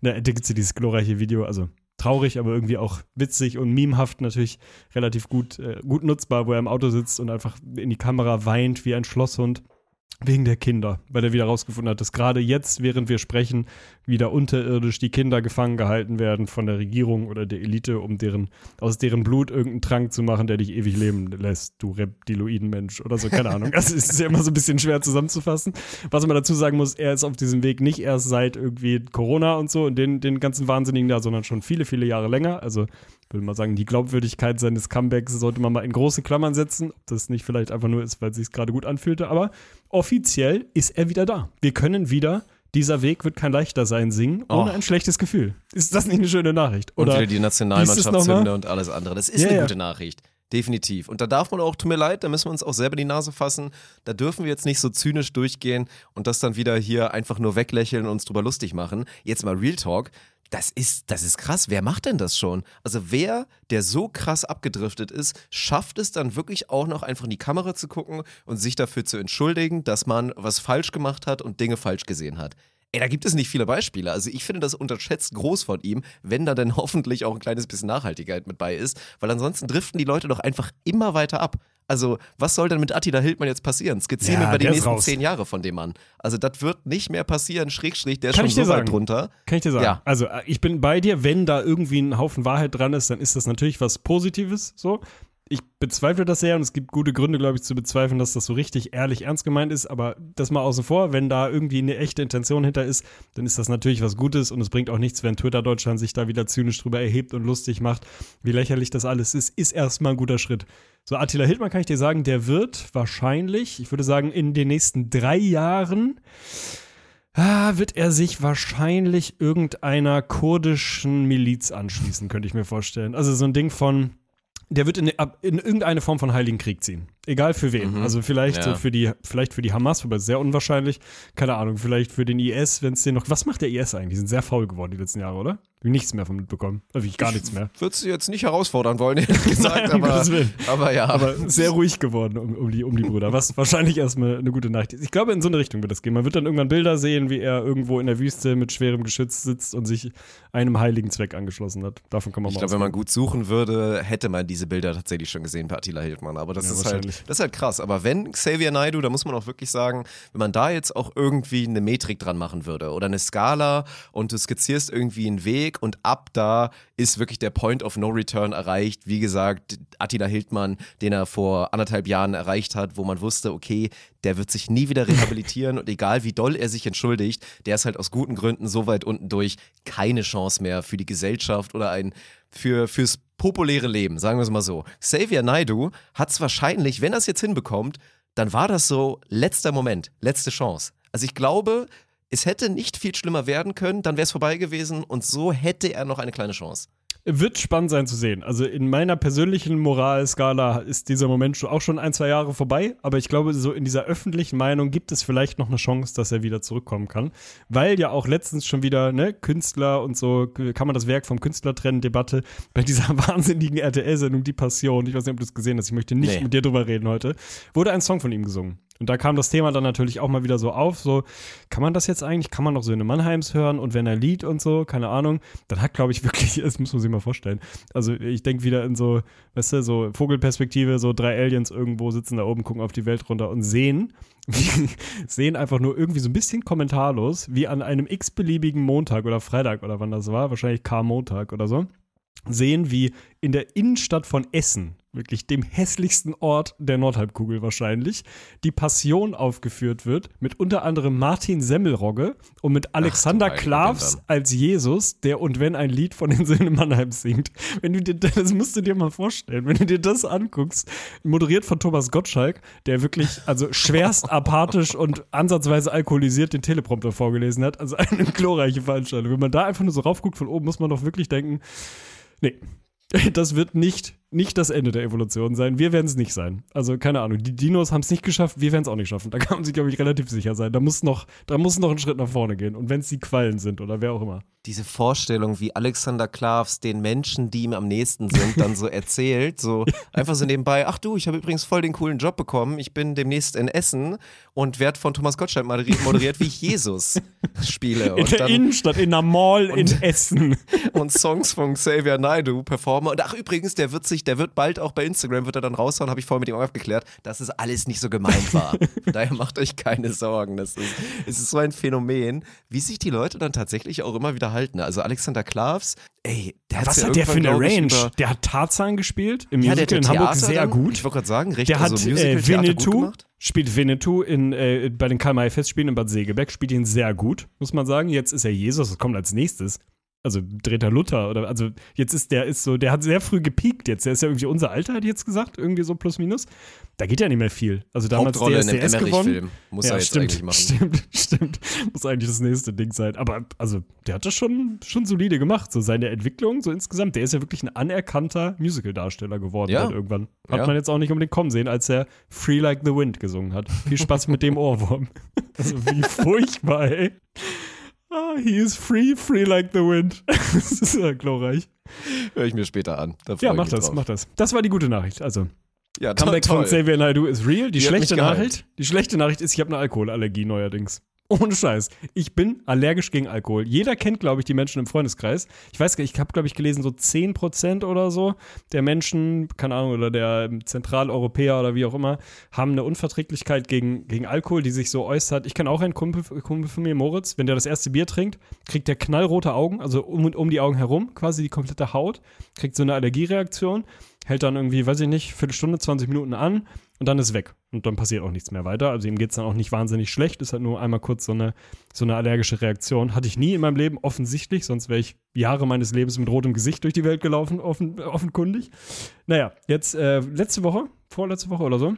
Ne, da gibt es ja dieses glorreiche Video, also traurig, aber irgendwie auch witzig und memehaft natürlich relativ gut, äh, gut nutzbar, wo er im Auto sitzt und einfach in die Kamera weint wie ein Schlosshund. Wegen der Kinder, weil er wieder rausgefunden hat, dass gerade jetzt, während wir sprechen, wieder unterirdisch die Kinder gefangen gehalten werden von der Regierung oder der Elite, um deren, aus deren Blut irgendeinen Trank zu machen, der dich ewig leben lässt, du Reptiloidenmensch oder so, keine Ahnung. Das ist ja immer so ein bisschen schwer zusammenzufassen. Was man dazu sagen muss, er ist auf diesem Weg nicht erst seit irgendwie Corona und so und den, den ganzen Wahnsinnigen da, sondern schon viele, viele Jahre länger. Also würde mal sagen, die Glaubwürdigkeit seines Comebacks sollte man mal in große Klammern setzen. Ob das nicht vielleicht einfach nur ist, weil es sich gerade gut anfühlte, aber offiziell ist er wieder da. Wir können wieder, dieser Weg wird kein leichter sein, singen, ohne Oh. ein schlechtes Gefühl. Ist das nicht eine schöne Nachricht? Und Oder wieder die Nationalmannschaftshymne und alles andere. Das ist Ja, eine gute Nachricht. Definitiv. Und da darf man auch, tut mir leid, da müssen wir uns auch selber die Nase fassen. Da dürfen wir jetzt nicht so zynisch durchgehen und das dann wieder hier einfach nur weglächeln und uns drüber lustig machen. Jetzt mal Real Talk. Das ist, das ist krass. Wer macht denn das schon? Also wer, der so krass abgedriftet ist, schafft es dann wirklich auch noch einfach in die Kamera zu gucken und sich dafür zu entschuldigen, dass man was falsch gemacht hat und Dinge falsch gesehen hat. Ey, da gibt es nicht viele Beispiele. Also ich finde das unterschätzt groß von ihm, wenn da denn [laughs] hoffentlich auch ein kleines bisschen Nachhaltigkeit mit bei ist, weil ansonsten driften die Leute doch einfach immer weiter ab. Also, was soll denn mit Attila Hildmann jetzt passieren? Skizzieren Ja, wir mal die nächsten raus. zehn Jahre von dem Mann. Also, das wird nicht mehr passieren, Schrägstrich, der ist Kann schon so weit drunter. Kann ich dir sagen. Ja. Also, äh, ich bin bei dir, wenn da irgendwie ein Haufen Wahrheit dran ist, dann ist das natürlich was Positives, so. Ich bezweifle das sehr und es gibt gute Gründe, glaube ich, zu bezweifeln, dass das so richtig ehrlich ernst gemeint ist, aber das mal außen vor, wenn da irgendwie eine echte Intention hinter ist, dann ist das natürlich was Gutes und es bringt auch nichts, wenn Twitter Deutschland sich da wieder zynisch drüber erhebt und lustig macht, wie lächerlich das alles ist, ist erstmal ein guter Schritt. So, Attila Hildmann kann ich dir sagen, der wird wahrscheinlich, ich würde sagen, in den nächsten drei Jahren Ah, wird er sich wahrscheinlich irgendeiner kurdischen Miliz anschließen, könnte ich mir vorstellen. Also so ein Ding von, der wird in, in irgendeine Form von Heiligen Krieg ziehen. Egal für wen. Also vielleicht Ja. so für die, vielleicht für die Hamas, wobei sehr unwahrscheinlich. Keine Ahnung, vielleicht für den IS, wenn es den noch. Was macht der IS eigentlich? Die sind sehr faul geworden die letzten Jahre, oder? Ich nichts mehr von mitbekommen. Also ich gar nichts mehr. Würdest du jetzt nicht herausfordern wollen, [laughs] ehrlich gesagt, Nein, aber, aber ja. Aber sehr ruhig geworden um, um, die, um die Brüder, was wahrscheinlich erstmal eine gute Nachricht ist. Ich glaube, in so eine Richtung wird das gehen. Man wird dann irgendwann Bilder sehen, wie er irgendwo in der Wüste mit schwerem Geschütz sitzt und sich einem heiligen Zweck angeschlossen hat. Davon kann man Ich glaube, wenn man gut suchen würde, hätte man diese Bilder tatsächlich schon gesehen Attila Hildmann. Aber das Ja, ist halt, wahrscheinlich. das ist halt krass. Aber wenn Xavier Naidoo, da muss man auch wirklich sagen, wenn man da jetzt auch irgendwie eine Metrik dran machen würde oder eine Skala und du skizzierst irgendwie einen Weg und ab da ist wirklich der Point of No Return erreicht. Wie gesagt, Attila Hildmann, den er vor anderthalb Jahren erreicht hat, wo man wusste, okay, der wird sich nie wieder rehabilitieren und egal wie doll er sich entschuldigt, der ist halt aus guten Gründen so weit unten durch, keine Chance mehr für die Gesellschaft oder ein für, fürs populäre Leben, sagen wir es mal so. Xavier Naidoo hat es wahrscheinlich, wenn er es jetzt hinbekommt, dann war das so letzter Moment, letzte Chance. Also ich glaube, es hätte nicht viel schlimmer werden können, dann wäre es vorbei gewesen und so hätte er noch eine kleine Chance. Wird spannend sein zu sehen. Also in meiner persönlichen Moralskala ist dieser Moment schon- auch schon ein, zwei Jahre vorbei, aber ich glaube, so in dieser öffentlichen Meinung gibt es vielleicht noch eine Chance, dass er wieder zurückkommen kann. Weil ja auch letztens schon wieder, ne, Künstler und so, kann man das Werk vom Künstler trennen, Debatte bei dieser [laughs] wahnsinnigen RTL-Sendung Die Passion, ich weiß nicht, ob du das gesehen hast, ich möchte nicht Nee. mit dir drüber reden heute, wurde ein Song von ihm gesungen. Und da kam das Thema dann natürlich auch mal wieder so auf, so, kann man das jetzt eigentlich, kann man noch Söhne Mannheims hören und wenn er Lied und so, keine Ahnung, dann hat, glaube ich, [laughs] wirklich, das muss man sich mal vorstellen. Also ich denke wieder in so, weißt du, so Vogelperspektive, so drei Aliens irgendwo sitzen da oben, gucken auf die Welt runter und sehen, [laughs] sehen einfach nur irgendwie so ein bisschen kommentarlos, wie an einem x-beliebigen Montag oder Freitag oder wann das war, wahrscheinlich K-Montag oder so, sehen, wie in der Innenstadt von Essen, wirklich dem hässlichsten Ort der Nordhalbkugel wahrscheinlich, die Passion aufgeführt wird mit unter anderem Martin Semmelrogge und mit Alexander heilige Klavs als Jesus, der und wenn ein Lied von den Söhnen Mannheim singt. Wenn du dir das musst du dir mal vorstellen, wenn du dir das anguckst, moderiert von Thomas Gottschalk, der wirklich also schwerst [laughs] apathisch und ansatzweise alkoholisiert den Teleprompter vorgelesen hat, also eine glorreiche Veranstaltung. Wenn man da einfach nur so raufguckt von oben, muss man doch wirklich denken, Nee. [laughs] Das wird nicht, nicht das Ende der Evolution sein. Wir werden es nicht sein. Also, keine Ahnung. Die Dinos haben es nicht geschafft, wir werden es auch nicht schaffen. Da kann man sich, glaube ich, relativ sicher sein. Da muss noch, da muss noch ein Schritt nach vorne gehen. Und wenn es die Quallen sind oder wer auch immer. Diese Vorstellung, wie Alexander Klavs den Menschen, die ihm am nächsten sind, dann so erzählt, so [laughs] einfach so nebenbei, ach du, ich habe übrigens voll den coolen Job bekommen, ich bin demnächst in Essen und werde von Thomas Gottschalk [laughs] moderiert, wie ich Jesus spiele. In Und der dann Innenstadt, in einer Mall [laughs] in Essen. und Songs von Xavier Naidoo performe. Und ach übrigens, der wird sich, der wird bald auch bei Instagram, wird er dann raushauen, habe ich vorhin mit ihm aufgeklärt, dass es alles nicht so gemeint war. Daher macht euch keine Sorgen. Das ist, es ist so ein Phänomen, wie sich die Leute dann tatsächlich auch immer wieder halten. Also Alexander Klavs, ey, der hat's Was ja hat der für eine Range? Der hat Tarzan gespielt im ja, der Musical hat in Hamburg sehr dann, gut. Ich wollte gerade sagen, recht, Der hat also Musical, äh, Winnetou, spielt Winnetou in, äh, bei den Karl-May-Festspielen in Bad Segeberg, spielt ihn sehr gut, muss man sagen. Jetzt ist er Jesus, das kommt als nächstes. Also dreht er Luther oder also jetzt ist der ist so, der hat sehr früh gepiekt jetzt. Der ist ja irgendwie unser Alter, ich jetzt gesagt, irgendwie so plus minus. Da geht ja nicht mehr viel. Also damals Hauptrolle in einem DSDS gewonnen. Emmerich-Film. Muss er jetzt stimmt, eigentlich machen. Stimmt, [laughs] stimmt. Muss eigentlich das nächste Ding sein. Aber also, der hat das schon, schon solide gemacht. So seine Entwicklung, so insgesamt. Der ist ja wirklich ein anerkannter Musical-Darsteller geworden Ja. irgendwann. Hat Ja. man jetzt auch nicht unbedingt kommen sehen, als er Free Like the Wind gesungen hat. Viel Spaß mit dem Ohrwurm. [laughs] Also wie furchtbar, ey. Ah, he is free, free like the wind. [laughs] das ist ja glorreich. Höre ich mir später an. Ja, mach das, drauf. mach das. Das war die gute Nachricht. Also, Ja, Comeback von toll. Xavier Naidoo ist real. Die, Die schlechte. Nachricht, die schlechte Nachricht ist, ich habe eine Alkoholallergie neuerdings. Ohne Scheiß. Ich bin allergisch gegen Alkohol. Jeder kennt, glaube ich, die Menschen im Freundeskreis. Ich weiß gar nicht, ich habe, glaube ich, gelesen, so 10% oder so der Menschen, keine Ahnung, oder der Zentraleuropäer oder wie auch immer, haben eine Unverträglichkeit gegen, gegen Alkohol, die sich so äußert. Ich kenne auch einen Kumpel, Kumpel von mir, Moritz, wenn der das erste Bier trinkt, kriegt der knallrote Augen, also um um die Augen herum, quasi die komplette Haut, kriegt so eine Allergiereaktion hält dann irgendwie, weiß ich nicht, Viertelstunde, 20 Minuten an und dann ist weg. Und dann passiert auch nichts mehr weiter. Also ihm geht es dann auch nicht wahnsinnig schlecht. Ist halt nur einmal kurz so eine, so eine allergische Reaktion. Hatte ich nie in meinem Leben, offensichtlich, sonst wäre ich Jahre meines Lebens mit rotem Gesicht durch die Welt gelaufen, offen, offenkundig. Naja, jetzt äh, letzte Woche, vorletzte Woche oder so,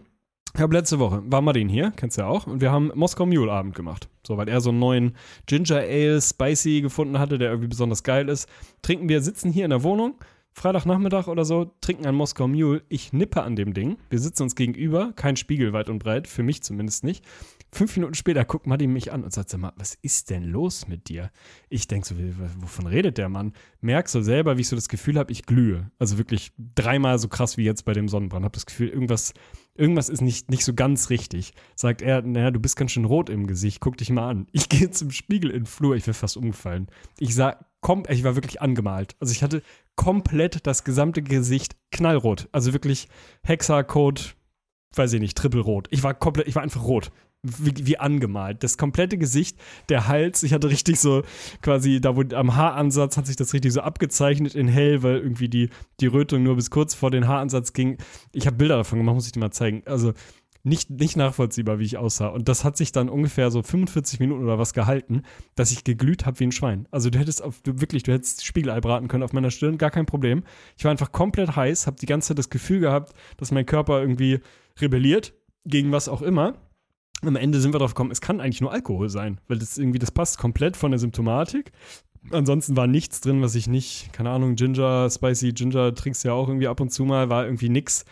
ich habe letzte Woche, war Martin hier, kennst du ja auch, und wir haben Moskau Mule Abend gemacht. So, weil er so einen neuen Ginger Ale Spicy gefunden hatte, der irgendwie besonders geil ist. Trinken wir, sitzen hier in der Wohnung, Freitagnachmittag oder so, trinken einen Moskau Mule. Ich nippe an dem Ding. Wir sitzen uns gegenüber, kein Spiegel weit und breit, für mich zumindest nicht. Fünf Minuten später guckt Matti mich an und sagt: Sag mal, was ist denn los mit dir? Ich denke so, wovon redet der Mann? Merk so selber, wie ich so das Gefühl habe, ich glühe. Also wirklich dreimal so krass wie jetzt bei dem Sonnenbrand. Hab das Gefühl, irgendwas, irgendwas ist nicht, nicht so ganz richtig. Sagt er, naja, du bist ganz schön rot im Gesicht, guck dich mal an. Ich gehe zum Spiegel in den Flur, ich wäre fast umgefallen. Ich sah, komm, ich war wirklich angemalt. Also ich hatte komplett das gesamte Gesicht knallrot. Also wirklich Hexacode, weiß ich nicht, trippelrot. Ich war komplett, ich war einfach rot. Wie, wie, angemalt. Das komplette Gesicht, der Hals, ich hatte richtig so quasi, da wo am Haaransatz hat sich das richtig so abgezeichnet in hell, weil irgendwie die, die Rötung nur bis kurz vor den Haaransatz ging. Ich habe Bilder davon gemacht, muss ich dir mal zeigen. Also nicht, nicht nachvollziehbar, wie ich aussah. Und das hat sich dann ungefähr so 45 Minuten oder was gehalten, dass ich geglüht habe wie ein Schwein. Also du hättest auf, du wirklich, du hättest Spiegelei braten können auf meiner Stirn, gar kein Problem. Ich war einfach komplett heiß, habe die ganze Zeit das Gefühl gehabt, dass mein Körper irgendwie rebelliert gegen was auch immer. Am Ende sind wir drauf gekommen, es kann eigentlich nur Alkohol sein, weil das irgendwie, das passt komplett von der Symptomatik. Ansonsten war nichts drin, was ich nicht, keine Ahnung, Ginger, Spicy Ginger trinkst ja auch irgendwie ab und zu mal, war irgendwie nix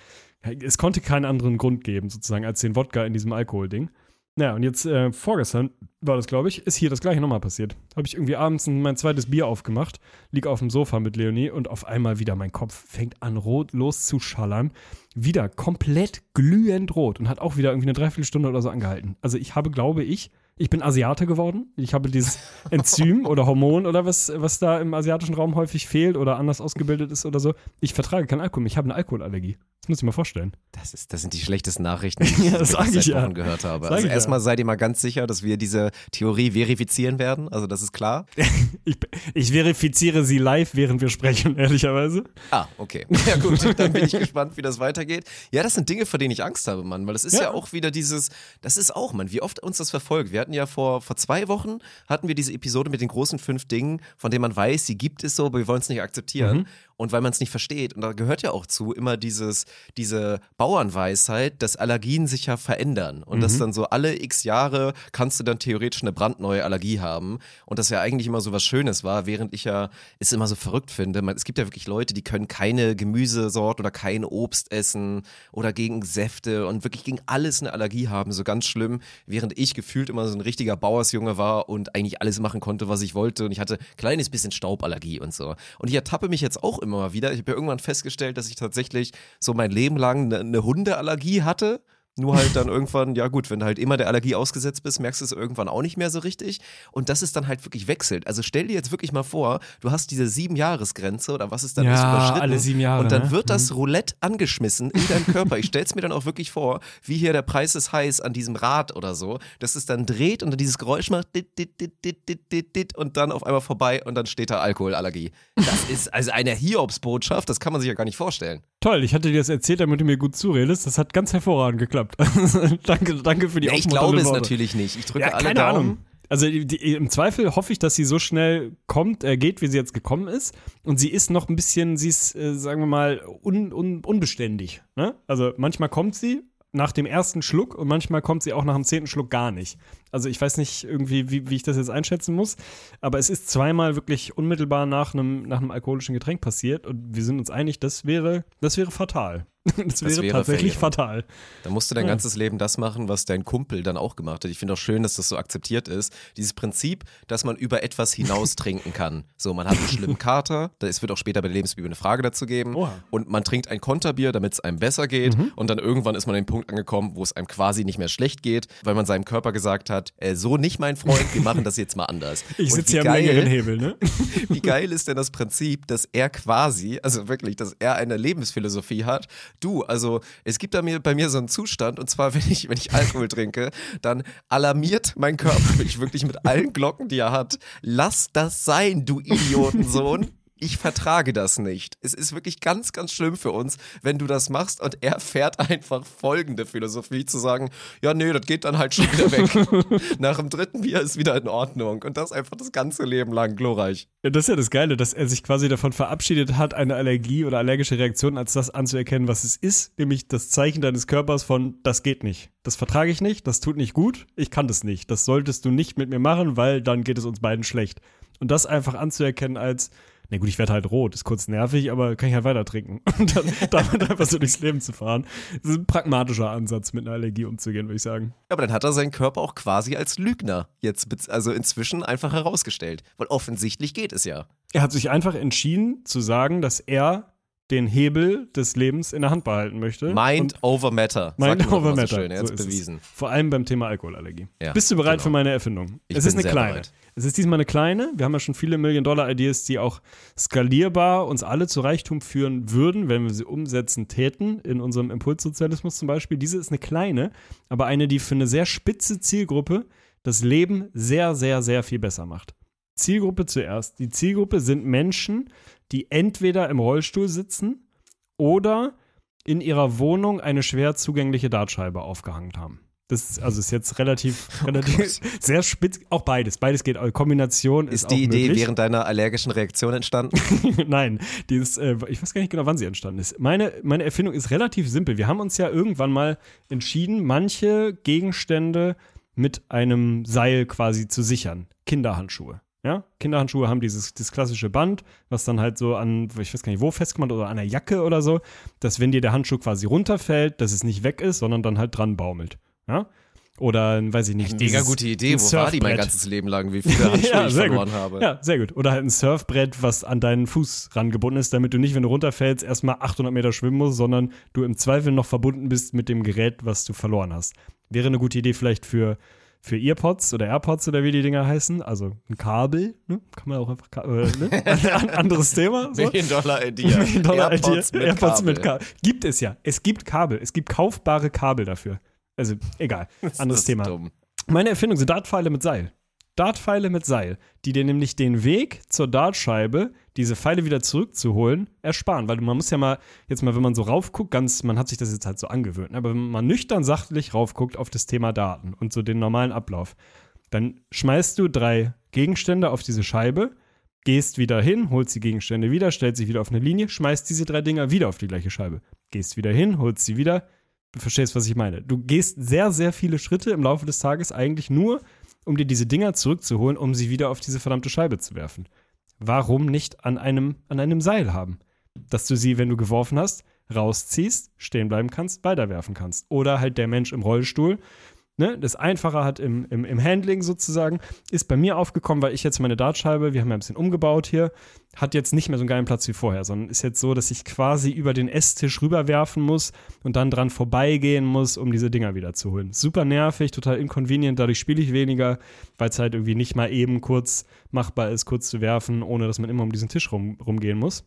es konnte keinen anderen Grund geben, sozusagen, als den Wodka in diesem Alkoholding. Naja, und jetzt äh, vorgestern war das, glaube ich, ist hier das gleiche nochmal passiert. Habe ich irgendwie abends mein zweites Bier aufgemacht, lieg auf dem Sofa mit Leonie und auf einmal wieder mein Kopf fängt an rot loszuschallern. Wieder komplett glühend rot und hat auch wieder irgendwie eine Dreiviertelstunde oder so angehalten. Also ich habe, glaube ich, ich bin Asiate geworden. Ich habe dieses [laughs] Enzym oder Hormon oder was, was da im asiatischen Raum häufig fehlt oder anders ausgebildet ist oder so. Ich vertrage keinen Alkohol. Ich habe eine Alkoholallergie. Das muss ich mir vorstellen. Das, ist, das sind die schlechtesten Nachrichten, [laughs] die ja, ich seit Wochen ja. gehört habe. Sag also ich erstmal seid ihr mal ganz sicher, dass wir diese Theorie verifizieren werden. Also das ist klar. [laughs] ich, ich verifiziere sie live, während wir sprechen, [laughs] ehrlicherweise. Ah, okay. Ja gut, dann bin ich gespannt, wie das weitergeht. Ja, das sind Dinge, vor denen ich Angst habe, Mann. Weil das ist ja, Ja. auch wieder dieses, das ist auch, Mann, wie oft uns das verfolgt. Wir hatten ja vor, vor zwei Wochen, hatten wir diese Episode mit den großen fünf Dingen, von denen man weiß, sie gibt es so, aber wir wollen es nicht akzeptieren. Mhm. Und weil man es nicht versteht, und da gehört ja auch zu, immer dieses, diese Bauernweisheit, dass Allergien sich ja verändern. Und Mhm. dass dann so alle x Jahre kannst du dann theoretisch eine brandneue Allergie haben. Und das ja eigentlich immer so was Schönes war, während ich ja es immer so verrückt finde. Man, es gibt ja wirklich Leute, die können keine Gemüsesorte oder kein Obst essen oder gegen Säfte und wirklich gegen alles eine Allergie haben. So ganz schlimm. Während ich gefühlt immer so ein richtiger Bauersjunge war und eigentlich alles machen konnte, was ich wollte. Und ich hatte ein kleines bisschen Stauballergie und so. Und ich ertappe mich jetzt auch immer mal wieder. Ich habe ja irgendwann festgestellt, dass ich tatsächlich so mein Leben lang eine, eine Hundeallergie hatte. Nur halt dann [laughs] irgendwann, ja gut, wenn du halt immer der Allergie ausgesetzt bist, merkst du es irgendwann auch nicht mehr so richtig. Und das ist dann halt wirklich wechselt. Also stell dir jetzt wirklich mal vor, du hast diese sieben Jahresgrenze oder was es dann Ja, ist überschritten. alle sieben Jahre, Und dann ne? wird das Roulette angeschmissen in deinen Körper. Ich [laughs] stell's mir dann auch wirklich vor, wie hier der Preis ist heiß an diesem Rad oder so, dass es dann dreht und dann dieses Geräusch macht dit, dit, dit, dit, dit, dit, dit, und dann auf einmal vorbei und dann steht da Alkoholallergie. Das ist also eine Hiobsbotschaft, das kann man sich ja gar nicht vorstellen. Toll, ich hatte dir das erzählt, damit du mir gut zuredest. Das hat ganz hervorragend geklappt. [laughs] danke, danke für die Nee, ich glaube es Worte. natürlich nicht. Ich drücke Ja, alle keine Daumen. Ahnung. Also die, die, im Zweifel hoffe ich, dass sie so schnell kommt, äh, geht, wie sie jetzt gekommen ist. Und sie ist noch ein bisschen, sie ist, äh, sagen wir mal, un, un, unbeständig. Ne? Also manchmal kommt sie nach dem ersten Schluck und manchmal kommt sie auch nach dem zehnten Schluck gar nicht. Also ich weiß nicht irgendwie, wie, wie ich das jetzt einschätzen muss, aber es ist zweimal wirklich unmittelbar nach einem, nach einem alkoholischen Getränk passiert und wir sind uns einig, das wäre, das wäre fatal. [laughs] Das wäre, wäre tatsächlich verheerend. fatal. Da musst du dein Ja. ganzes Leben das machen, was dein Kumpel dann auch gemacht hat. Ich finde auch schön, dass das so akzeptiert ist. Dieses Prinzip, dass man über etwas hinaus [laughs] trinken kann. So, man hat einen schlimmen Kater, da es wird auch später bei der Lebensbibel eine Frage dazu geben. Oha. Und man trinkt ein Konterbier, damit es einem besser geht. Und dann irgendwann ist man an den Punkt angekommen, wo es einem quasi nicht mehr schlecht geht, weil man seinem Körper gesagt hat, äh, so nicht mein Freund, wir machen das jetzt mal anders. [laughs] Ich sitze hier am längeren Hebel, ne? wie geil ist denn das Prinzip, dass er quasi, also wirklich, dass er eine Lebensphilosophie hat? Du, also es gibt da mir, bei mir so einen Zustand, und zwar, [laughs] wenn ich, wenn ich Alkohol trinke, dann alarmiert mein Körper mich wirklich mit allen Glocken, die er hat. Lass das sein, du Idiotensohn. Ich vertrage das nicht. Es ist wirklich ganz, ganz schlimm für uns, wenn du das machst und er fährt einfach folgende Philosophie zu sagen, ja, nee, das geht dann halt schon wieder weg. [laughs] Nach dem dritten Bier ist wieder in Ordnung. Und das einfach das ganze Leben lang glorreich. Ja, das ist ja das Geile, dass er sich quasi davon verabschiedet hat, eine Allergie oder allergische Reaktion als das anzuerkennen, was es ist, nämlich das Zeichen deines Körpers von, das geht nicht. Das vertrage ich nicht, das tut nicht gut, ich kann das nicht. Das solltest du nicht mit mir machen, weil dann geht es uns beiden schlecht. Und das einfach anzuerkennen als, na gut, ich werde halt rot, ist kurz nervig, aber kann ich halt weiter trinken. [laughs] Und dann [laughs] damit einfach so durchs Leben zu fahren. Das ist ein pragmatischer Ansatz, mit einer Allergie umzugehen, würde ich sagen. Aber dann hat er seinen Körper auch quasi als Lügner jetzt, also inzwischen einfach herausgestellt. Weil offensichtlich geht es ja. Er hat sich einfach entschieden zu sagen, dass er den Hebel des Lebens in der Hand behalten möchte. Mind over Matter. Mind over matter. So schön. Er So ist es. bewiesen. Vor allem beim Thema Alkoholallergie. Ja, Bist du bereit genau. für meine Erfindung? Ich es ist eine kleine. bereit. Es ist diesmal eine kleine. Wir haben ja schon viele Million-Dollar-Ideas, die auch skalierbar uns alle zu Reichtum führen würden, wenn wir sie umsetzen täten, in unserem Impulssozialismus zum Beispiel. Diese ist eine kleine, aber eine, die für eine sehr spitze Zielgruppe das Leben sehr, sehr, sehr viel besser macht. Zielgruppe zuerst. Die Zielgruppe sind Menschen, die entweder im Rollstuhl sitzen oder in ihrer Wohnung eine schwer zugängliche Dartscheibe aufgehangen haben. Das ist, also ist jetzt relativ, [laughs] relativ sehr spitz, auch beides. Beides geht, Kombination ist, Ist die Idee möglich. während deiner allergischen Reaktion entstanden? [laughs] Nein, die ist, äh, ich weiß gar nicht genau, wann sie entstanden ist. Meine, meine Erfindung ist relativ simpel. Wir haben uns ja irgendwann mal entschieden, manche Gegenstände mit einem Seil quasi zu sichern. Kinderhandschuhe. Ja, Kinderhandschuhe haben dieses, dieses klassische Band, was dann halt so an, ich weiß gar nicht wo festgemacht oder an der Jacke oder so, dass wenn dir der Handschuh quasi runterfällt, dass es nicht weg ist, sondern dann halt dran baumelt. Ja? Oder, weiß ich nicht. Mega dieses- gute Idee. Wo war die mein ganzes Leben lang? Wie viele [laughs] Handschuhe Ja, ich sehr verloren gut. habe? Ja, sehr gut. Oder halt ein Surfbrett, was an deinen Fuß rangebunden ist, damit du nicht, wenn du runterfällst, erstmal 800 Meter schwimmen musst, sondern du im Zweifel noch verbunden bist mit dem Gerät, was du verloren hast. Wäre eine gute Idee vielleicht für, für Earpods oder AirPods oder wie die Dinger heißen. Also ein Kabel, ne? kann man auch einfach, Ka- äh, ne? [laughs] Ein anderes Thema. So. Million Dollar Idea. [laughs] Million Dollar AirPods Idea. mit AirPods Kabel. mit Kabel. Gibt es ja. Es gibt Kabel. Es gibt kaufbare Kabel dafür. Also, egal. [laughs] Anderes Das Thema. dumm. Meine Erfindung sind Dartpfeile mit Seil. Dartpfeile mit Seil, die dir nämlich den Weg zur Dartscheibe, diese Pfeile wieder zurückzuholen, ersparen. Weil man muss ja mal, jetzt mal, wenn man so raufguckt, ganz, man hat sich das jetzt halt so angewöhnt, ne? aber wenn man nüchtern sachlich raufguckt auf das Thema Daten und so den normalen Ablauf, dann schmeißt du drei Gegenstände auf diese Scheibe, gehst wieder hin, holst die Gegenstände wieder, stellst sie wieder auf eine Linie, schmeißt diese drei Dinger wieder auf die gleiche Scheibe. Gehst wieder hin, holst sie wieder. Du verstehst, was ich meine. Du gehst sehr, sehr viele Schritte im Laufe des Tages eigentlich nur, um dir diese Dinger zurückzuholen, um sie wieder auf diese verdammte Scheibe zu werfen. Warum nicht an einem, an einem Seil haben? Dass du sie, wenn du geworfen hast, rausziehst, stehen bleiben kannst, weiterwerfen kannst. Oder halt der Mensch im Rollstuhl, ne, das einfacher hat im, im, im Handling sozusagen, ist bei mir aufgekommen, weil ich jetzt meine Dartscheibe, wir haben ja ein bisschen umgebaut hier, hat jetzt nicht mehr so einen geilen Platz wie vorher, sondern ist jetzt so, dass ich quasi über den Esstisch rüberwerfen muss und dann dran vorbeigehen muss, um diese Dinger wieder zu holen. Super nervig, total inconvenient, dadurch spiele ich weniger, weil es halt irgendwie nicht mal eben kurz machbar ist, kurz zu werfen, ohne dass man immer um diesen Tisch rum, rumgehen muss.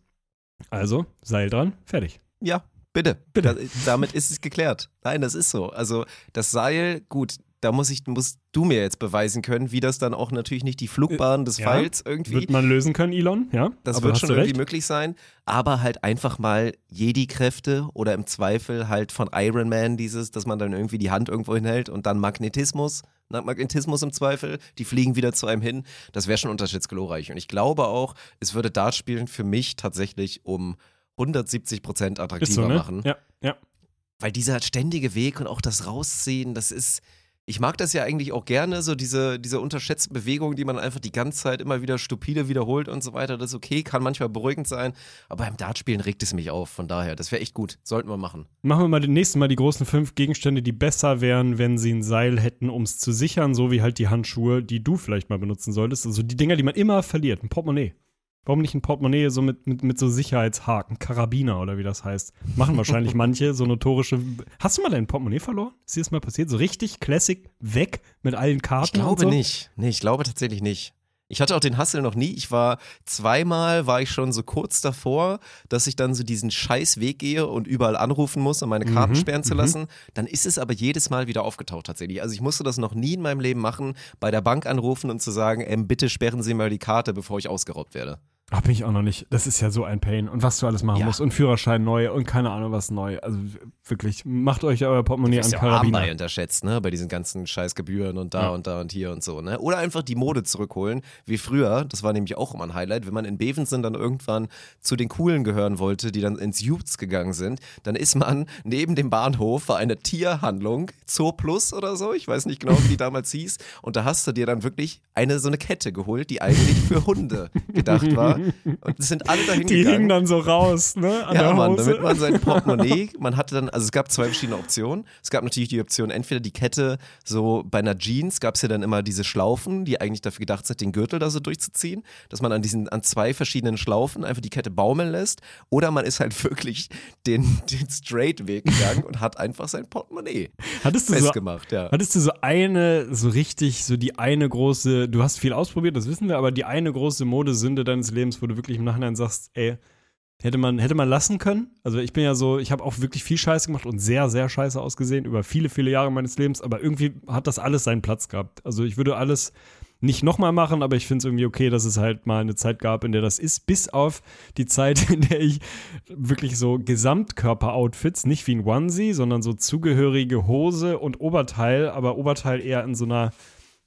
Also, Seil dran, fertig. Ja, bitte. Bitte. Da, damit ist es geklärt. Nein, das ist so. Also das Seil, gut, da muss ich, musst du mir jetzt beweisen können, wie das dann auch natürlich nicht die Flugbahn des Ja, Pfeils irgendwie. Wird man lösen können, Elon, ja? das wird schon irgendwie recht. möglich sein, aber halt einfach mal Jedi-Kräfte oder im Zweifel halt von Iron Man dieses, dass man dann irgendwie die Hand irgendwo hinhält und dann Magnetismus, Magnetismus im Zweifel, die fliegen wieder zu einem hin. Das wäre schon unterschiedsglorreich. Und ich glaube auch, es würde Dartspielen für mich tatsächlich um 170 Prozent attraktiver so, ne? machen. Ja, ja. Weil dieser ständige Weg und auch das Rausziehen, das ist, ich mag das ja eigentlich auch gerne, so diese, diese unterschätzten Bewegungen, die man einfach die ganze Zeit immer wieder stupide wiederholt und so weiter. Das ist okay, kann manchmal beruhigend sein, aber beim Dartspielen regt es mich auf. Von daher, das wäre echt gut. Sollten wir machen. Machen wir mal den nächsten Mal die großen fünf Gegenstände, die besser wären, wenn sie ein Seil hätten, um es zu sichern, so wie halt die Handschuhe, die du vielleicht mal benutzen solltest. Also die Dinger, die man immer verliert. Ein Portemonnaie. Warum nicht ein Portemonnaie so mit, mit, mit so Sicherheitshaken, Karabiner oder wie das heißt? Machen wahrscheinlich [laughs] manche so notorische. Hast du mal dein Portemonnaie verloren? Ist dir das mal passiert? So richtig Classic weg mit allen Karten? Ich glaube so? nicht. Nee, ich glaube tatsächlich nicht. Ich hatte auch den Hassel noch nie. Ich war zweimal, war ich schon so kurz davor, dass ich dann so diesen scheiß Weg gehe und überall anrufen muss, um meine Karten Mhm, sperren zu mhm. lassen. Dann ist es aber jedes Mal wieder aufgetaucht tatsächlich. Also ich musste das noch nie in meinem Leben machen, bei der Bank anrufen und zu sagen, ähm, bitte sperren Sie mal die Karte, bevor ich ausgeraubt werde. Bin ich auch noch nicht. Das ist ja so ein Pain. Und was du alles machen Ja. musst. Und Führerschein neu und keine Ahnung was neu. Also wirklich, macht euch euer Portemonnaie an ja auch Karabiner. Armbei unterschätzt, ne? Bei diesen ganzen Scheißgebühren und da Ja. und da und hier und so, ne? Oder einfach die Mode zurückholen, wie früher. Das war nämlich auch immer ein Highlight. Wenn man in Bevensen dann irgendwann zu den Coolen gehören wollte, die dann ins Jutes gegangen sind, dann ist man neben dem Bahnhof war eine Tierhandlung, Zoo Plus oder so, ich weiß nicht genau, wie die [laughs] damals hieß. Und da hast du dir dann wirklich eine so eine Kette geholt, die eigentlich für Hunde gedacht war. Und sind alle dahin Die gegangen. hingen dann so raus, ne? An Ja, der Mann, Hose. damit man sein [laughs] Portemonnaie, man hatte dann, also es gab zwei verschiedene Optionen. Es gab natürlich die Option, entweder die Kette, so bei einer Jeans gab es ja dann immer diese Schlaufen, die eigentlich dafür gedacht sind, den Gürtel da so durchzuziehen, dass man an diesen, an zwei verschiedenen Schlaufen einfach die Kette baumeln lässt. Oder man ist halt [laughs] wirklich den, den Straight-Weg gegangen und hat einfach sein Portemonnaie Hattest du so festgemacht, ja. Hattest du so eine, so richtig, so die eine große, du hast viel ausprobiert, das wissen wir, aber die eine große Modesünde deines Lebens, wo du wirklich im Nachhinein sagst, ey, hätte man, hätte man lassen können? Also ich bin ja so, ich habe auch wirklich viel Scheiße gemacht und sehr, sehr scheiße ausgesehen über viele, viele Jahre meines Lebens, aber irgendwie hat das alles seinen Platz gehabt. Also ich würde alles nicht nochmal machen, aber ich finde es irgendwie okay, dass es halt mal eine Zeit gab, in der das ist, bis auf die Zeit, [laughs] in der ich wirklich so Gesamtkörper-Outfits, nicht wie ein Onesie, sondern so zugehörige Hose und Oberteil, aber Oberteil eher in so einer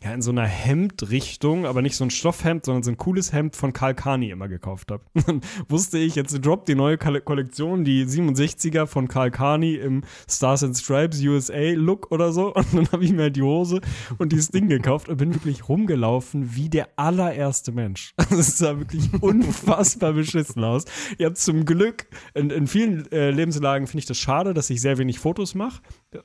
ja, in so einer Hemdrichtung, aber nicht so ein Stoffhemd, sondern so ein cooles Hemd von Karl Kani immer gekauft habe. Dann [laughs] wusste ich, jetzt droppt die neue Kolle- Kollektion, die 67er von Karl Kani im Stars and Stripes USA Look oder so. [laughs] Und dann habe ich mir halt die Hose und dieses Ding gekauft und bin wirklich rumgelaufen wie der allererste Mensch. [laughs] Also es sah wirklich unfassbar beschissen aus. Ihr habt zum Glück, in, in vielen äh, Lebenslagen finde ich das schade, dass ich sehr wenig Fotos mache.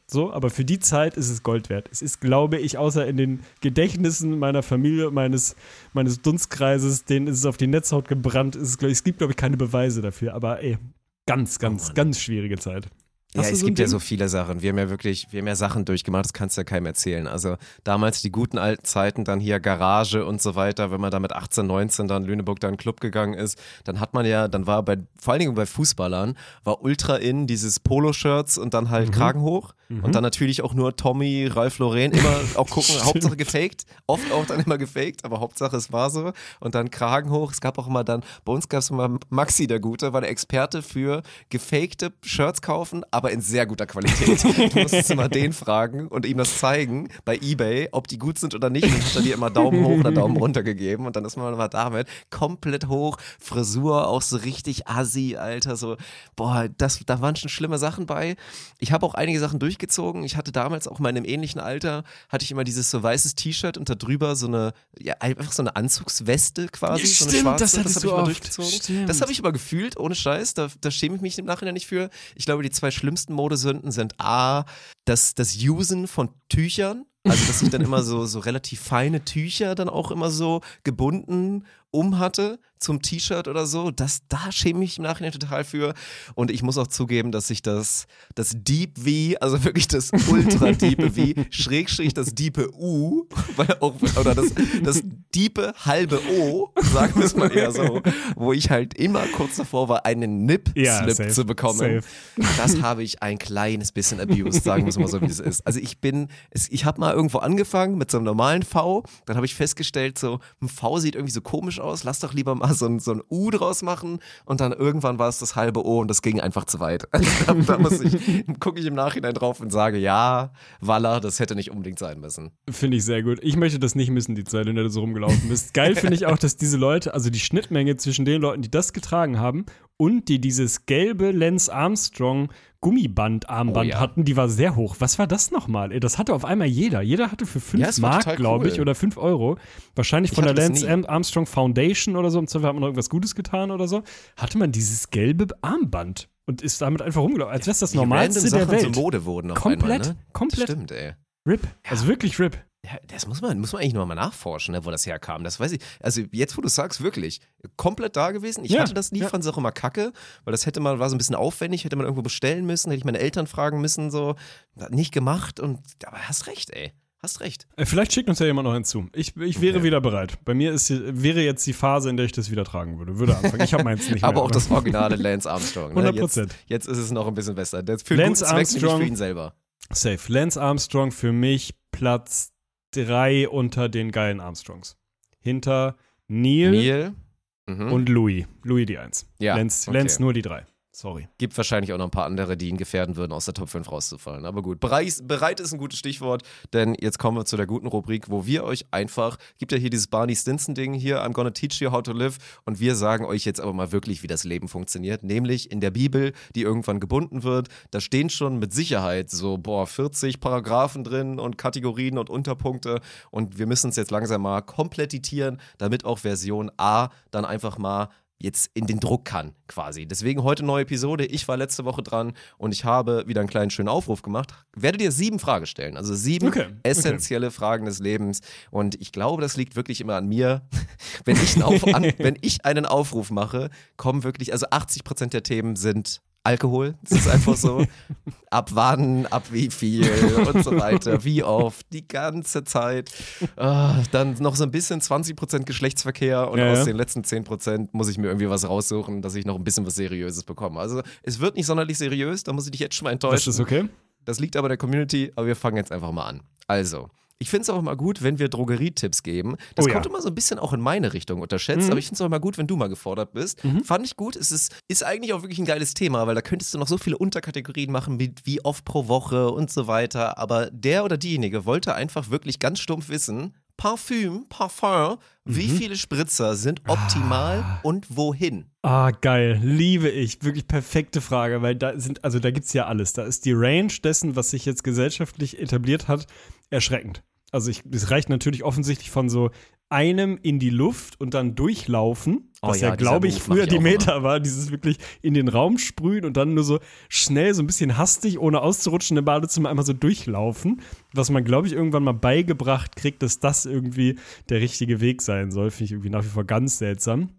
So, aber für die Zeit ist es Gold wert. Es ist, glaube ich, außer in den Gedächtnissen meiner Familie, meines, meines Dunstkreises, denen ist es auf die Netzhaut gebrannt. Es, es gibt, glaube ich, keine Beweise dafür. Aber ey, ganz, ganz, ganz schwierige Zeit. Ja, es so gibt ja Ding? so viele Sachen. Wir haben ja wirklich, wir haben ja Sachen durchgemacht, das kannst du ja keinem erzählen. Also damals die guten alten Zeiten, dann hier Garage und so weiter, wenn man da mit 18, 19 dann Lüneburg da in den Club gegangen ist, dann hat man ja, dann war bei, vor allen Dingen bei Fußballern, war ultra in dieses Poloshirts und dann Mhm. halt Kragen hoch und dann natürlich auch nur Tommy, Ralf Lauren, immer [laughs] auch gucken, Hauptsache gefaked, oft auch dann immer gefaked, aber Hauptsache es war so und dann Kragen hoch. Es gab auch immer dann, bei uns gab es immer Maxi, der Gute, war der Experte für gefakte Shirts kaufen, aber in sehr guter Qualität. Du musstest immer den fragen und ihm das zeigen bei Ebay, ob die gut sind oder nicht. Und dann hat er dir immer Daumen hoch oder Daumen runter gegeben und dann ist man mal damit komplett hoch. Frisur auch so richtig assi, Alter. So, boah, das, da waren schon schlimme Sachen bei. Ich habe auch einige Sachen durchgezogen. Ich hatte damals auch mal in einem ähnlichen Alter, hatte ich immer dieses so weißes T-Shirt und da drüber so eine, ja, einfach so eine Anzugsweste quasi. Ja, so eine stimmt, schwarze. das hattest hab du ich immer oft. durchgezogen. Stimmt. Das habe ich aber gefühlt, ohne Scheiß. Da, da schäme ich mich im Nachhinein nicht für. Ich glaube, die zwei schlimmsten Modesünden sind A, das, das Usen von Tüchern. Also, dass ich dann immer so, so relativ feine Tücher dann auch immer so gebunden um hatte zum T-Shirt oder so. Das, da schäme ich im Nachhinein total für. Und ich muss auch zugeben, dass ich das, das Deep V, also wirklich das [laughs] ultra diepe V, Schrägstrich das diepe U, weil auch, oder das, das diepe halbe O, sagen wir es mal eher so, wo ich halt immer kurz davor war, einen Nip-Slip Ja, safe, zu bekommen. safe. Das habe ich ein kleines bisschen abused, sagen wir es mal so, wie es ist. Also ich bin, ich habe mal irgendwo angefangen mit so einem normalen V, dann habe ich festgestellt, so ein V sieht irgendwie so komisch aus, lass doch lieber mal so ein, so ein U draus machen und dann irgendwann war es das halbe O und das ging einfach zu weit. Also [laughs] da, da muss ich, gucke ich im Nachhinein drauf und sage, ja, Walla, das hätte nicht unbedingt sein müssen. Finde ich sehr gut. Ich möchte das nicht missen, die Zeit, in der du so rumgelaufen bist. Geil [laughs] finde ich auch, dass diese Leute, also die Schnittmenge zwischen den Leuten, die das getragen haben und die dieses gelbe Lance Armstrong Gummibandarmband Oh ja. hatten, die war sehr hoch. Was war das nochmal? Das hatte auf einmal jeder. Jeder hatte für 5 Ja, Mark, glaube ich, cool. oder 5 Euro. Wahrscheinlich von Ich der das Lance. Armstrong Foundation oder so. Im Zweifel hat man noch irgendwas Gutes getan oder so. Hatte man dieses gelbe Armband und ist damit einfach rumgelaufen, als wäre es das Wie Normalste der Sachen Welt. so Mode wurden auf Komplett, einmal, ne? komplett. Das stimmt, ey. RIP. Also wirklich RIP. Ja, das muss man, muss man eigentlich nur mal nachforschen, ne, wo das herkam. Das weiß ich. Also jetzt, wo du sagst, wirklich, komplett da gewesen. Ich Ja, hatte das nie, ja. fand es auch immer kacke, weil das hätte man, war so ein bisschen aufwendig, hätte man irgendwo bestellen müssen, hätte ich meine Eltern fragen müssen, so. Nicht gemacht und, aber hast recht, ey. Hast recht. Äh, Vielleicht schickt uns ja jemand noch hinzu. Ich, ich wäre Okay. wieder bereit. Bei mir ist, wäre jetzt die Phase, in der ich das wieder tragen würde. Würde anfangen. Ich habe meins nicht [laughs] mehr. aber auch das originale Lance Armstrong. Ne? 100%. Jetzt, jetzt ist es noch ein bisschen besser. Für Lance guten Zweck, Armstrong- für ihn selber. Safe. Lance Armstrong für mich Platz drei unter den geilen Armstrongs. Hinter Neil, Neil. Mhm. und Louis. Louis die Eins. Ja, Lance, okay. Lance nur die drei. Sorry. Gibt wahrscheinlich auch noch ein paar andere, die ihn gefährden würden, aus der Top 5 rauszufallen. Aber gut, bereit, bereit ist ein gutes Stichwort, denn jetzt kommen wir zu der guten Rubrik, wo wir euch einfach, gibt ja hier dieses Barney Stinson-Ding hier, I'm gonna teach you how to live und wir sagen euch jetzt aber mal wirklich, wie das Leben funktioniert, nämlich in der Bibel, die irgendwann gebunden wird, da stehen schon mit Sicherheit so, boah, 40 Paragraphen drin und Kategorien und Unterpunkte und wir müssen es jetzt langsam mal komplettitieren, damit auch Version A dann einfach mal jetzt in den Druck kann, quasi. Deswegen heute neue Episode. Ich war letzte Woche dran und ich habe wieder einen kleinen schönen Aufruf gemacht. Werde dir sieben Fragen stellen. Also sieben Okay, essentielle Fragen des Lebens. Und ich glaube, das liegt wirklich immer an mir. [laughs] Wenn ich einen, Auf an, [laughs] wenn ich einen Aufruf mache, kommen wirklich, also 80 Prozent der Themen sind Alkohol. Es ist einfach so. [laughs] ab wann, ab wie viel und so weiter. Wie oft, die ganze Zeit. Ah, dann noch so ein bisschen 20% Geschlechtsverkehr und Ja, aus ja. den letzten 10% muss ich mir irgendwie was raussuchen, dass ich noch ein bisschen was Seriöses bekomme. Also es wird nicht sonderlich seriös, da muss ich dich jetzt schon mal enttäuschen. Das ist okay. Das liegt aber der Community, aber wir fangen jetzt einfach mal an. Also, ich finde es auch immer gut, wenn wir Drogerietipps geben. Das Oh ja. kommt immer so ein bisschen auch in meine Richtung unterschätzt, Mhm. aber ich finde es auch immer gut, wenn du mal gefordert bist. Fand ich gut. Es ist, ist eigentlich auch wirklich ein geiles Thema, weil da könntest du noch so viele Unterkategorien machen, wie, wie oft pro Woche und so weiter. Aber der oder diejenige wollte einfach wirklich ganz stumpf wissen, Parfüm, Parfum, wie Mhm. viele Spritzer sind optimal und wohin? Ah, geil. Liebe ich. Wirklich perfekte Frage, weil da sind, also da gibt's ja alles. Da ist die Range dessen, was sich jetzt gesellschaftlich etabliert hat, erschreckend. Also ich, es reicht natürlich offensichtlich von so einem in die Luft und dann durchlaufen, Oh was ja, ja, glaube ich, früher ich die auch Meter war, dieses wirklich in den Raum sprühen und dann nur so schnell, so ein bisschen hastig, ohne auszurutschen, im Badezimmer einmal so durchlaufen, was man, glaube ich, irgendwann mal beigebracht kriegt, dass das irgendwie der richtige Weg sein soll, finde ich irgendwie nach wie vor ganz seltsam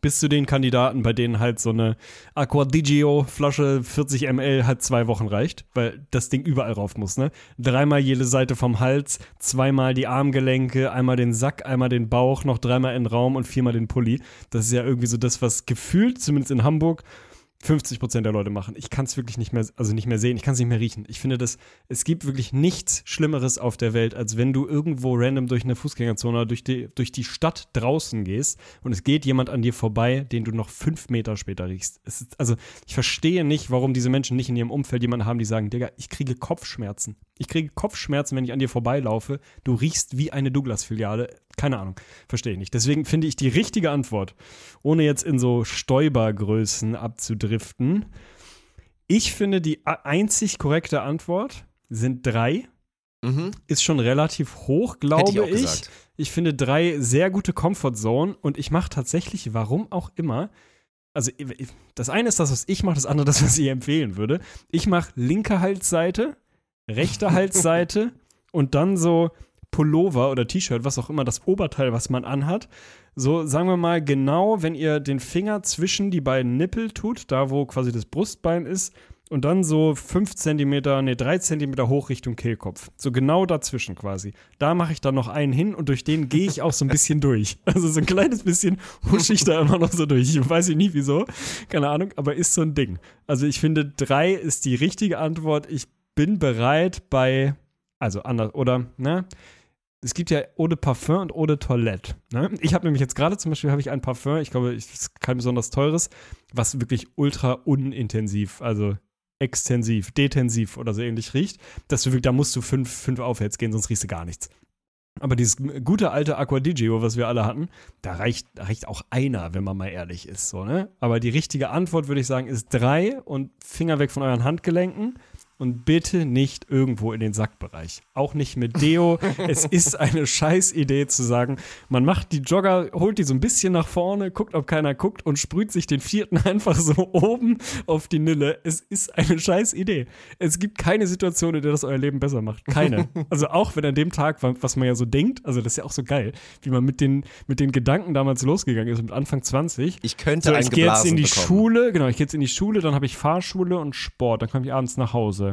bis zu den Kandidaten, bei denen halt so eine Aquadigio-Flasche 40 ml halt zwei Wochen reicht, weil das Ding überall rauf muss, ne? Dreimal jede Seite vom Hals, zweimal die Armgelenke, einmal den Sack, einmal den Bauch, noch dreimal in den Raum und viermal den Pulli. Das ist ja irgendwie so das, was gefühlt, zumindest in Hamburg, 50 Prozent der Leute machen. Ich kann es wirklich nicht mehr, also nicht mehr sehen, ich kann es nicht mehr riechen. Ich finde, das, es gibt wirklich nichts Schlimmeres auf der Welt, als wenn du irgendwo random durch eine Fußgängerzone oder durch die, durch die Stadt draußen gehst und es geht jemand an dir vorbei, den du noch fünf Meter später riechst. Ist, also, ich verstehe nicht, warum diese Menschen nicht in ihrem Umfeld jemanden haben, die sagen, Digga, ich kriege Kopfschmerzen. Ich kriege Kopfschmerzen, wenn ich an dir vorbeilaufe. Du riechst wie eine Douglas-Filiale. Keine Ahnung. Verstehe ich nicht. Deswegen finde ich die richtige Antwort, ohne jetzt in so Stäubergrößen abzudriften. Ich finde, die einzig korrekte Antwort sind drei. Mhm. Ist schon relativ hoch, glaube Hätte ich auch ich. gesagt. Ich finde drei sehr gute Comfort Zone und ich mache tatsächlich, warum auch immer, also das eine ist das, was ich mache, das andere das, was ich empfehlen würde. Ich mache linke Halsseite, rechte [laughs] Halsseite und dann so Pullover oder T-Shirt, was auch immer, das Oberteil, was man anhat. So, sagen wir mal, genau, wenn ihr den Finger zwischen die beiden Nippel tut, da wo quasi das Brustbein ist, und dann so 5 Zentimeter, nee, 3 Zentimeter hoch Richtung Kehlkopf. So genau dazwischen quasi. Da mache ich dann noch einen hin und durch den gehe ich auch so ein bisschen durch. [laughs] Also so ein kleines bisschen husche ich da immer noch so durch. Ich weiß nicht wieso, keine Ahnung, aber ist so ein Ding. Also ich finde, drei ist die richtige Antwort. Ich bin bereit bei, also anders, oder, ne? Es gibt ja Eau de Parfum und Eau de Toilette. Ne? Ich habe nämlich jetzt gerade zum Beispiel habe ich ein Parfum, ich glaube, es ist kein besonders teures, was wirklich ultra unintensiv, also extensiv, detensiv oder so ähnlich riecht. Dass wirklich, da musst du fünf, fünf aufwärts gehen, sonst riechst du gar nichts. Aber dieses gute alte Aquadigio, was wir alle hatten, da reicht, da reicht auch einer, wenn man mal ehrlich ist. So, ne? Aber die richtige Antwort, würde ich sagen, ist drei und Finger weg von euren Handgelenken und bitte nicht irgendwo in den Sackbereich. Auch nicht mit Deo. es [laughs] ist eine Scheißidee zu sagen, man macht die Jogger, holt die so ein bisschen nach vorne, guckt, ob keiner guckt und sprüht sich den vierten [laughs] einfach so oben auf die Nille. Es ist eine Scheißidee. Es gibt keine Situation, in der das euer Leben besser macht. Keine. [laughs] also auch wenn an dem Tag, was man ja so denkt, also das ist ja auch so geil, wie man mit den, mit den Gedanken damals losgegangen ist, mit Anfang 20. Ich könnte So, ich gehe jetzt in die bekommen. Schule, genau, ich gehe jetzt in die Schule, dann habe ich Fahrschule und Sport, dann komme ich abends nach Hause.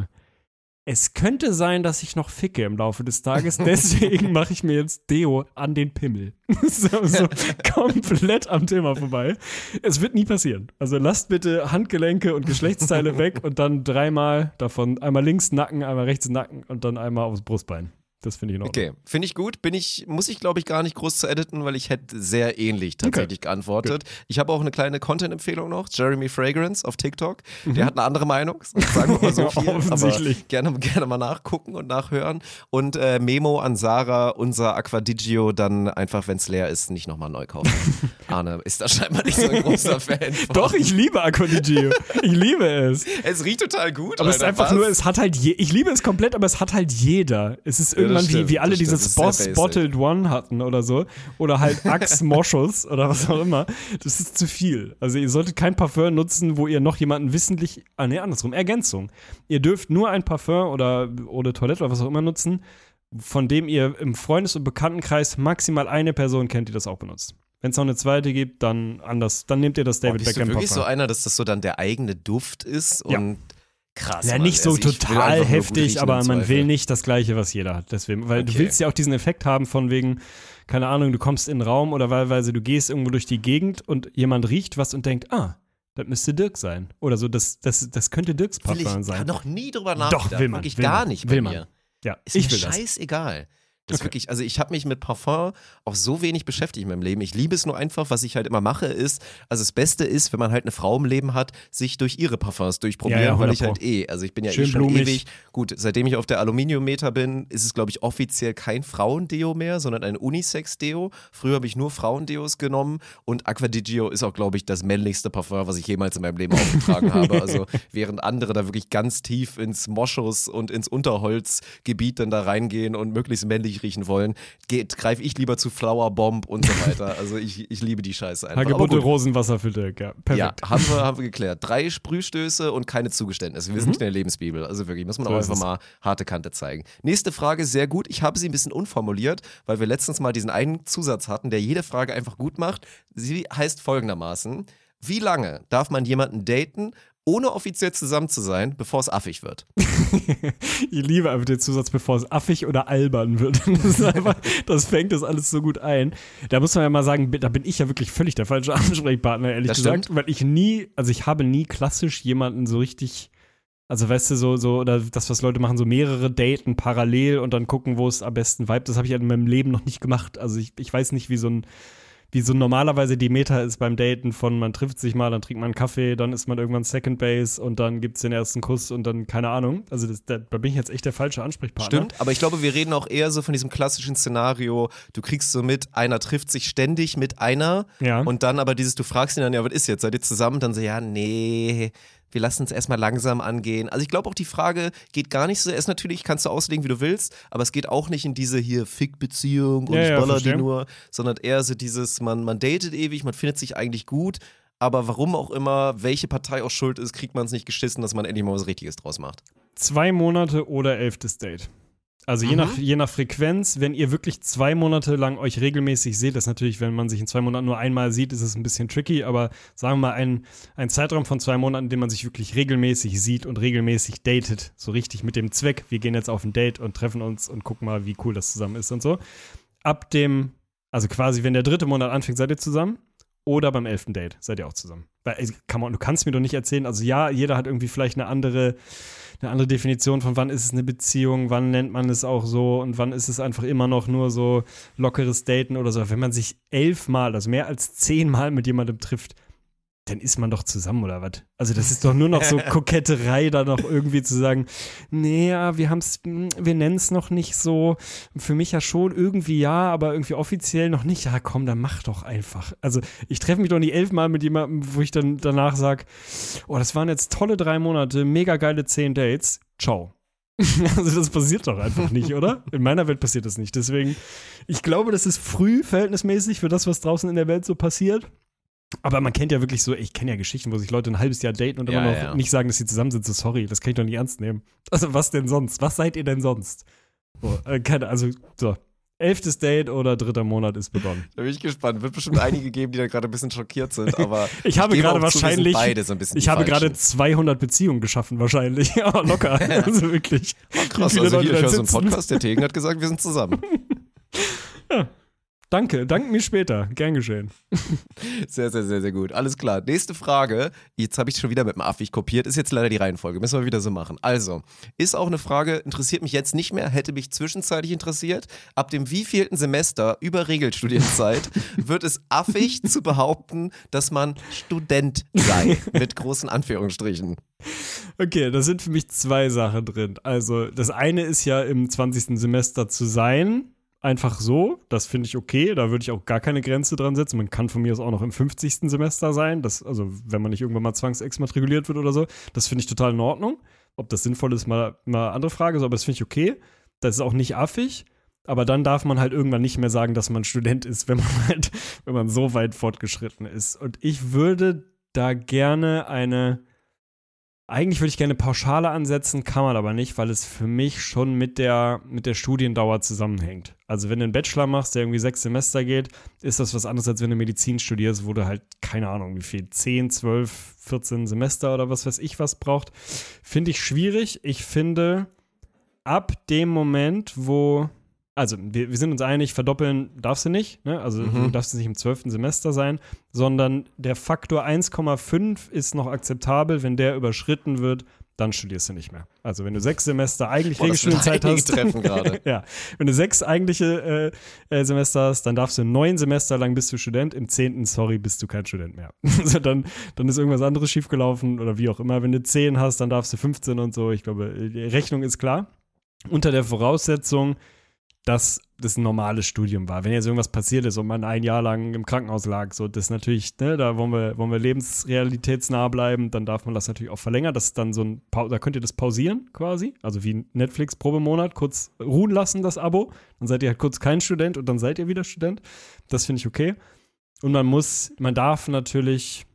Es könnte sein, dass ich noch ficke im Laufe des Tages, deswegen [laughs] mache ich mir jetzt Deo an den Pimmel. [laughs] so, so [laughs] komplett am Thema vorbei. Es wird nie passieren. Also lasst bitte Handgelenke und Geschlechtsteile weg und dann dreimal davon, einmal links Nacken, einmal rechts Nacken und dann einmal aufs Brustbein. Das finde ich in Ordnung. Okay, finde ich gut. Bin ich, muss ich, glaube ich, gar nicht groß zu editen, weil ich hätte sehr ähnlich tatsächlich geantwortet. Ich habe auch eine kleine Content-Empfehlung noch. Jeremy Fragrance auf TikTok. Der hat eine andere Meinung, sagen wir mal so [laughs] viel. Mhm. Offensichtlich. Aber gerne, gerne mal nachgucken und nachhören. Und äh, Memo an Sarah, unser Aquadigio, dann einfach, wenn es leer ist, nicht nochmal neu kaufen. [laughs] Arne ist da scheinbar nicht so ein großer Fan von. Doch, ich liebe Aquadigio. ich liebe es. Es riecht total gut. Aber es ist Alter, einfach was? nur, es hat halt je, ich liebe es komplett, aber es hat halt jeder. Es ist das irgendwann wie, stimmt, wie alle dieses ist Boss. Bottled One hatten oder so. Oder halt [laughs] Axe Moschus oder was auch immer. Das ist zu viel. Also ihr solltet kein Parfum nutzen, wo ihr noch jemanden wissentlich, ah nee, andersrum, Ergänzung. Ihr dürft nur ein Parfum oder, oder Toilette oder was auch immer nutzen, von dem ihr im Freundes- und Bekanntenkreis maximal eine Person kennt, die das auch benutzt. Wenn es noch eine zweite gibt, dann anders. Dann nehmt ihr das David du Beckham wirklich Parfum. so einer, dass das so dann der eigene Duft ist Ja. Krass. Ja, Mann. nicht so Also total heftig, aber man Zweifel. will nicht das Gleiche, was jeder hat. Deswegen, weil du Okay. willst ja auch diesen Effekt haben von wegen, keine Ahnung, du kommst in den Raum oder wahlweise du gehst irgendwo durch die Gegend und jemand riecht was und denkt, ah, das müsste Dirk sein. Oder so, das, das, das könnte Dirks Will Parfum ich sein. noch nie drüber Doch, nachgedacht. will man, Wirklich will gar man, nicht will bei man. mir. Ja, Ist ich mir will das. Das ist Okay. wirklich, also ich habe mich mit Parfum auch so wenig beschäftigt in meinem Leben. Ich liebe es nur einfach, was ich halt immer mache, ist, also das Beste ist, wenn man halt eine Frau im Leben hat, sich durch ihre Parfums durchprobieren, Ja, ja, weil ich 100 halt eh, also ich bin ja Schön eh schon blumig. ewig. Gut, seitdem ich auf der Aluminiummeter bin, ist es glaube ich offiziell kein Frauendeo mehr, sondern ein Unisex-Deo. Früher habe ich nur Frauendeos genommen und Aquadigio ist auch glaube ich das männlichste Parfum, was ich jemals in meinem Leben aufgetragen habe. [laughs] Also während andere da wirklich ganz tief ins Moschus und ins Unterholzgebiet dann da reingehen und möglichst männlich riechen wollen, greife ich lieber zu Flower Bomb und so weiter. [laughs] Also ich, ich liebe die Scheiße einfach. Hagebutte. Rosenwasser für Dirk, ja. Perfekt. Ja, haben wir, haben wir geklärt. Drei Sprühstöße und keine Zugeständnisse. Wir sind nicht in der Lebensbibel. Also wirklich, muss man Mhm. So auch einfach es. mal harte Kante zeigen. Nächste Frage, sehr gut. Ich habe sie ein bisschen unformuliert, weil wir letztens mal diesen einen Zusatz hatten, der jede Frage einfach gut macht. Sie heißt folgendermaßen: Wie lange darf man jemanden daten, ohne offiziell zusammen zu sein, bevor es affig wird? [laughs] Ich liebe einfach den Zusatz, bevor es affig oder albern wird. [laughs] Das, einfach, das fängt das alles so gut ein. Da muss man ja mal sagen, da bin ich ja wirklich völlig der falsche [laughs] Ansprechpartner, ehrlich Das gesagt. stimmt. Weil ich nie, also ich habe nie klassisch jemanden so richtig, also weißt du, so, so, oder das, was Leute machen, so mehrere daten parallel und dann gucken, wo es am besten vibet. Das habe ich halt in meinem Leben noch nicht gemacht. Also ich, ich weiß nicht, wie so ein wie so normalerweise die Meta ist beim Daten von man trifft sich mal, dann trinkt man einen Kaffee, dann ist man irgendwann Second Base und dann gibt es den ersten Kuss und dann keine Ahnung. Also das, da, bin ich jetzt echt der falsche Ansprechpartner. Stimmt, aber ich glaube, wir reden auch eher so von diesem klassischen Szenario, du kriegst so mit, einer trifft sich ständig mit einer Ja. und dann aber dieses, du fragst ihn dann, ja, was ist jetzt, seid ihr zusammen? Dann so, ja, nee, wir lassen es erstmal langsam angehen. Also ich glaube auch, die Frage geht gar nicht so, erst natürlich kannst du auslegen, wie du willst, aber es geht auch nicht in diese hier Fick-Beziehung und Ja, ich ja, baller die nur, sondern eher so dieses, man, man datet ewig, man findet sich eigentlich gut, aber warum auch immer, welche Partei auch schuld ist, kriegt man es nicht geschissen, dass man endlich mal was Richtiges draus macht. Zwei Monate oder elftes Date. Also je, Mhm. nach, je nach Frequenz, wenn ihr wirklich zwei Monate lang euch regelmäßig seht, das ist natürlich, wenn man sich in zwei Monaten nur einmal sieht, ist es ein bisschen tricky, aber sagen wir mal ein, ein Zeitraum von zwei Monaten, in dem man sich wirklich regelmäßig sieht und regelmäßig datet, so richtig mit dem Zweck, wir gehen jetzt auf ein Date und treffen uns und gucken mal, wie cool das zusammen ist und so. Ab dem, also quasi, wenn der dritte Monat anfängt, seid ihr zusammen oder beim elften Date seid ihr auch zusammen. Weil, kann man, du kannst mir doch nicht erzählen, also ja, jeder hat irgendwie vielleicht eine andere, eine andere Definition von wann ist es eine Beziehung, wann nennt man es auch so und wann ist es einfach immer noch nur so lockeres Daten oder so. Wenn man sich elfmal, also mehr als zehnmal mit jemandem trifft, dann ist man doch zusammen oder was? Also das ist doch nur noch so [laughs] Koketterei, da noch irgendwie zu sagen, nee, ja, wir haben's, wir nennen es noch nicht so. Für mich ja schon irgendwie ja, aber irgendwie offiziell noch nicht. Ja, komm, dann mach doch einfach. Also ich treffe mich doch nicht elfmal mit jemandem, wo ich dann danach sage, oh, das waren jetzt tolle drei Monate, mega geile zehn Dates. Ciao. [laughs] Also das passiert doch einfach nicht, oder? In meiner Welt passiert das nicht. Deswegen, ich glaube, das ist früh verhältnismäßig für das, was draußen in der Welt so passiert. Aber man kennt ja wirklich so, ich kenne ja Geschichten, wo sich Leute ein halbes Jahr daten und Ja, immer noch ja. nicht sagen, dass sie zusammen sind. So, sorry, das kann ich doch nicht ernst nehmen. Also, was denn sonst? Was seid ihr denn sonst? So, äh, keine, also, so. Elftes Date oder dritter Monat ist begonnen. Da bin ich gespannt. Wird bestimmt einige geben, die da gerade ein bisschen schockiert sind, [laughs] aber Ich habe gerade zu, wahrscheinlich, beide so ein bisschen ich habe gerade Falschen. 200 Beziehungen geschaffen, wahrscheinlich. [laughs] [laughs] Ja, locker. Also wirklich. Oh, krass, also Leute hier, ich höre so einen. Podcast, der Tegen hat gesagt, wir sind zusammen. Danke, dank mir später. Gern geschehen. [laughs] Sehr, sehr, sehr, sehr gut. Alles klar. Nächste Frage. Jetzt habe ich schon wieder mit dem Affig kopiert. Ist jetzt leider die Reihenfolge. Müssen wir wieder so machen. Also, ist auch eine Frage, interessiert mich jetzt nicht mehr, hätte mich zwischenzeitlich interessiert. Ab dem wievielten Semester über Regelstudienzeit [laughs] wird es affig zu behaupten, dass man Student sei. Mit großen Anführungsstrichen. Okay, da sind für mich zwei Sachen drin. Also, das eine ist ja im 20. Semester zu sein. Einfach so, das finde ich okay. Da würde ich auch gar keine Grenze dran setzen. Man kann von mir aus auch noch im 50. Semester sein. Das, also, wenn man nicht irgendwann mal zwangsexmatrikuliert wird oder so. Das finde ich total in Ordnung. Ob das sinnvoll ist, mal, mal andere Frage. So, aber das finde ich okay. Das ist auch nicht affig. Aber dann darf man halt irgendwann nicht mehr sagen, dass man Student ist, wenn man [laughs] halt, wenn man so weit fortgeschritten ist. Und ich würde da gerne eine eigentlich würde ich gerne Pauschale ansetzen, kann man aber nicht, weil es für mich schon mit der, mit der Studiendauer zusammenhängt. Also wenn du einen Bachelor machst, der irgendwie sechs Semester geht, ist das was anderes, als wenn du Medizin studierst, wo du halt, keine Ahnung, wie viel, 10, 12, 14 Semester oder was weiß ich was braucht. Finde ich schwierig. Ich finde, ab dem Moment, wo also wir, wir sind uns einig, verdoppeln darfst du nicht, ne? also du darfst nicht im zwölften Semester sein, sondern der Faktor 1,5 ist noch akzeptabel, wenn der überschritten wird, dann studierst du nicht mehr. Also wenn du sechs Semester eigentlich Boah, Regelstudienzeit hast, treffen gerade. [laughs] ja, wenn du sechs eigentliche äh, äh, Semester hast, dann darfst du neun Semester lang bist du Student, im zehnten, sorry, bist du kein Student mehr. [laughs] also dann, dann ist irgendwas anderes schiefgelaufen oder wie auch immer. Wenn du zehn hast, dann darfst du 15 und so. Ich glaube, die Rechnung ist klar. Unter der Voraussetzung, dass das ein normales Studium war. Wenn jetzt irgendwas passiert ist und man ein Jahr lang im Krankenhaus lag, so das natürlich, ne, da wollen wir, wollen wir lebensrealitätsnah bleiben, dann darf man das natürlich auch verlängern. Das ist dann so ein, da könnt ihr das pausieren quasi, also wie Netflix Probemonat, kurz ruhen lassen, das Abo. Dann seid ihr halt kurz kein Student und dann seid ihr wieder Student. Das finde ich okay. Und man muss, man darf natürlich,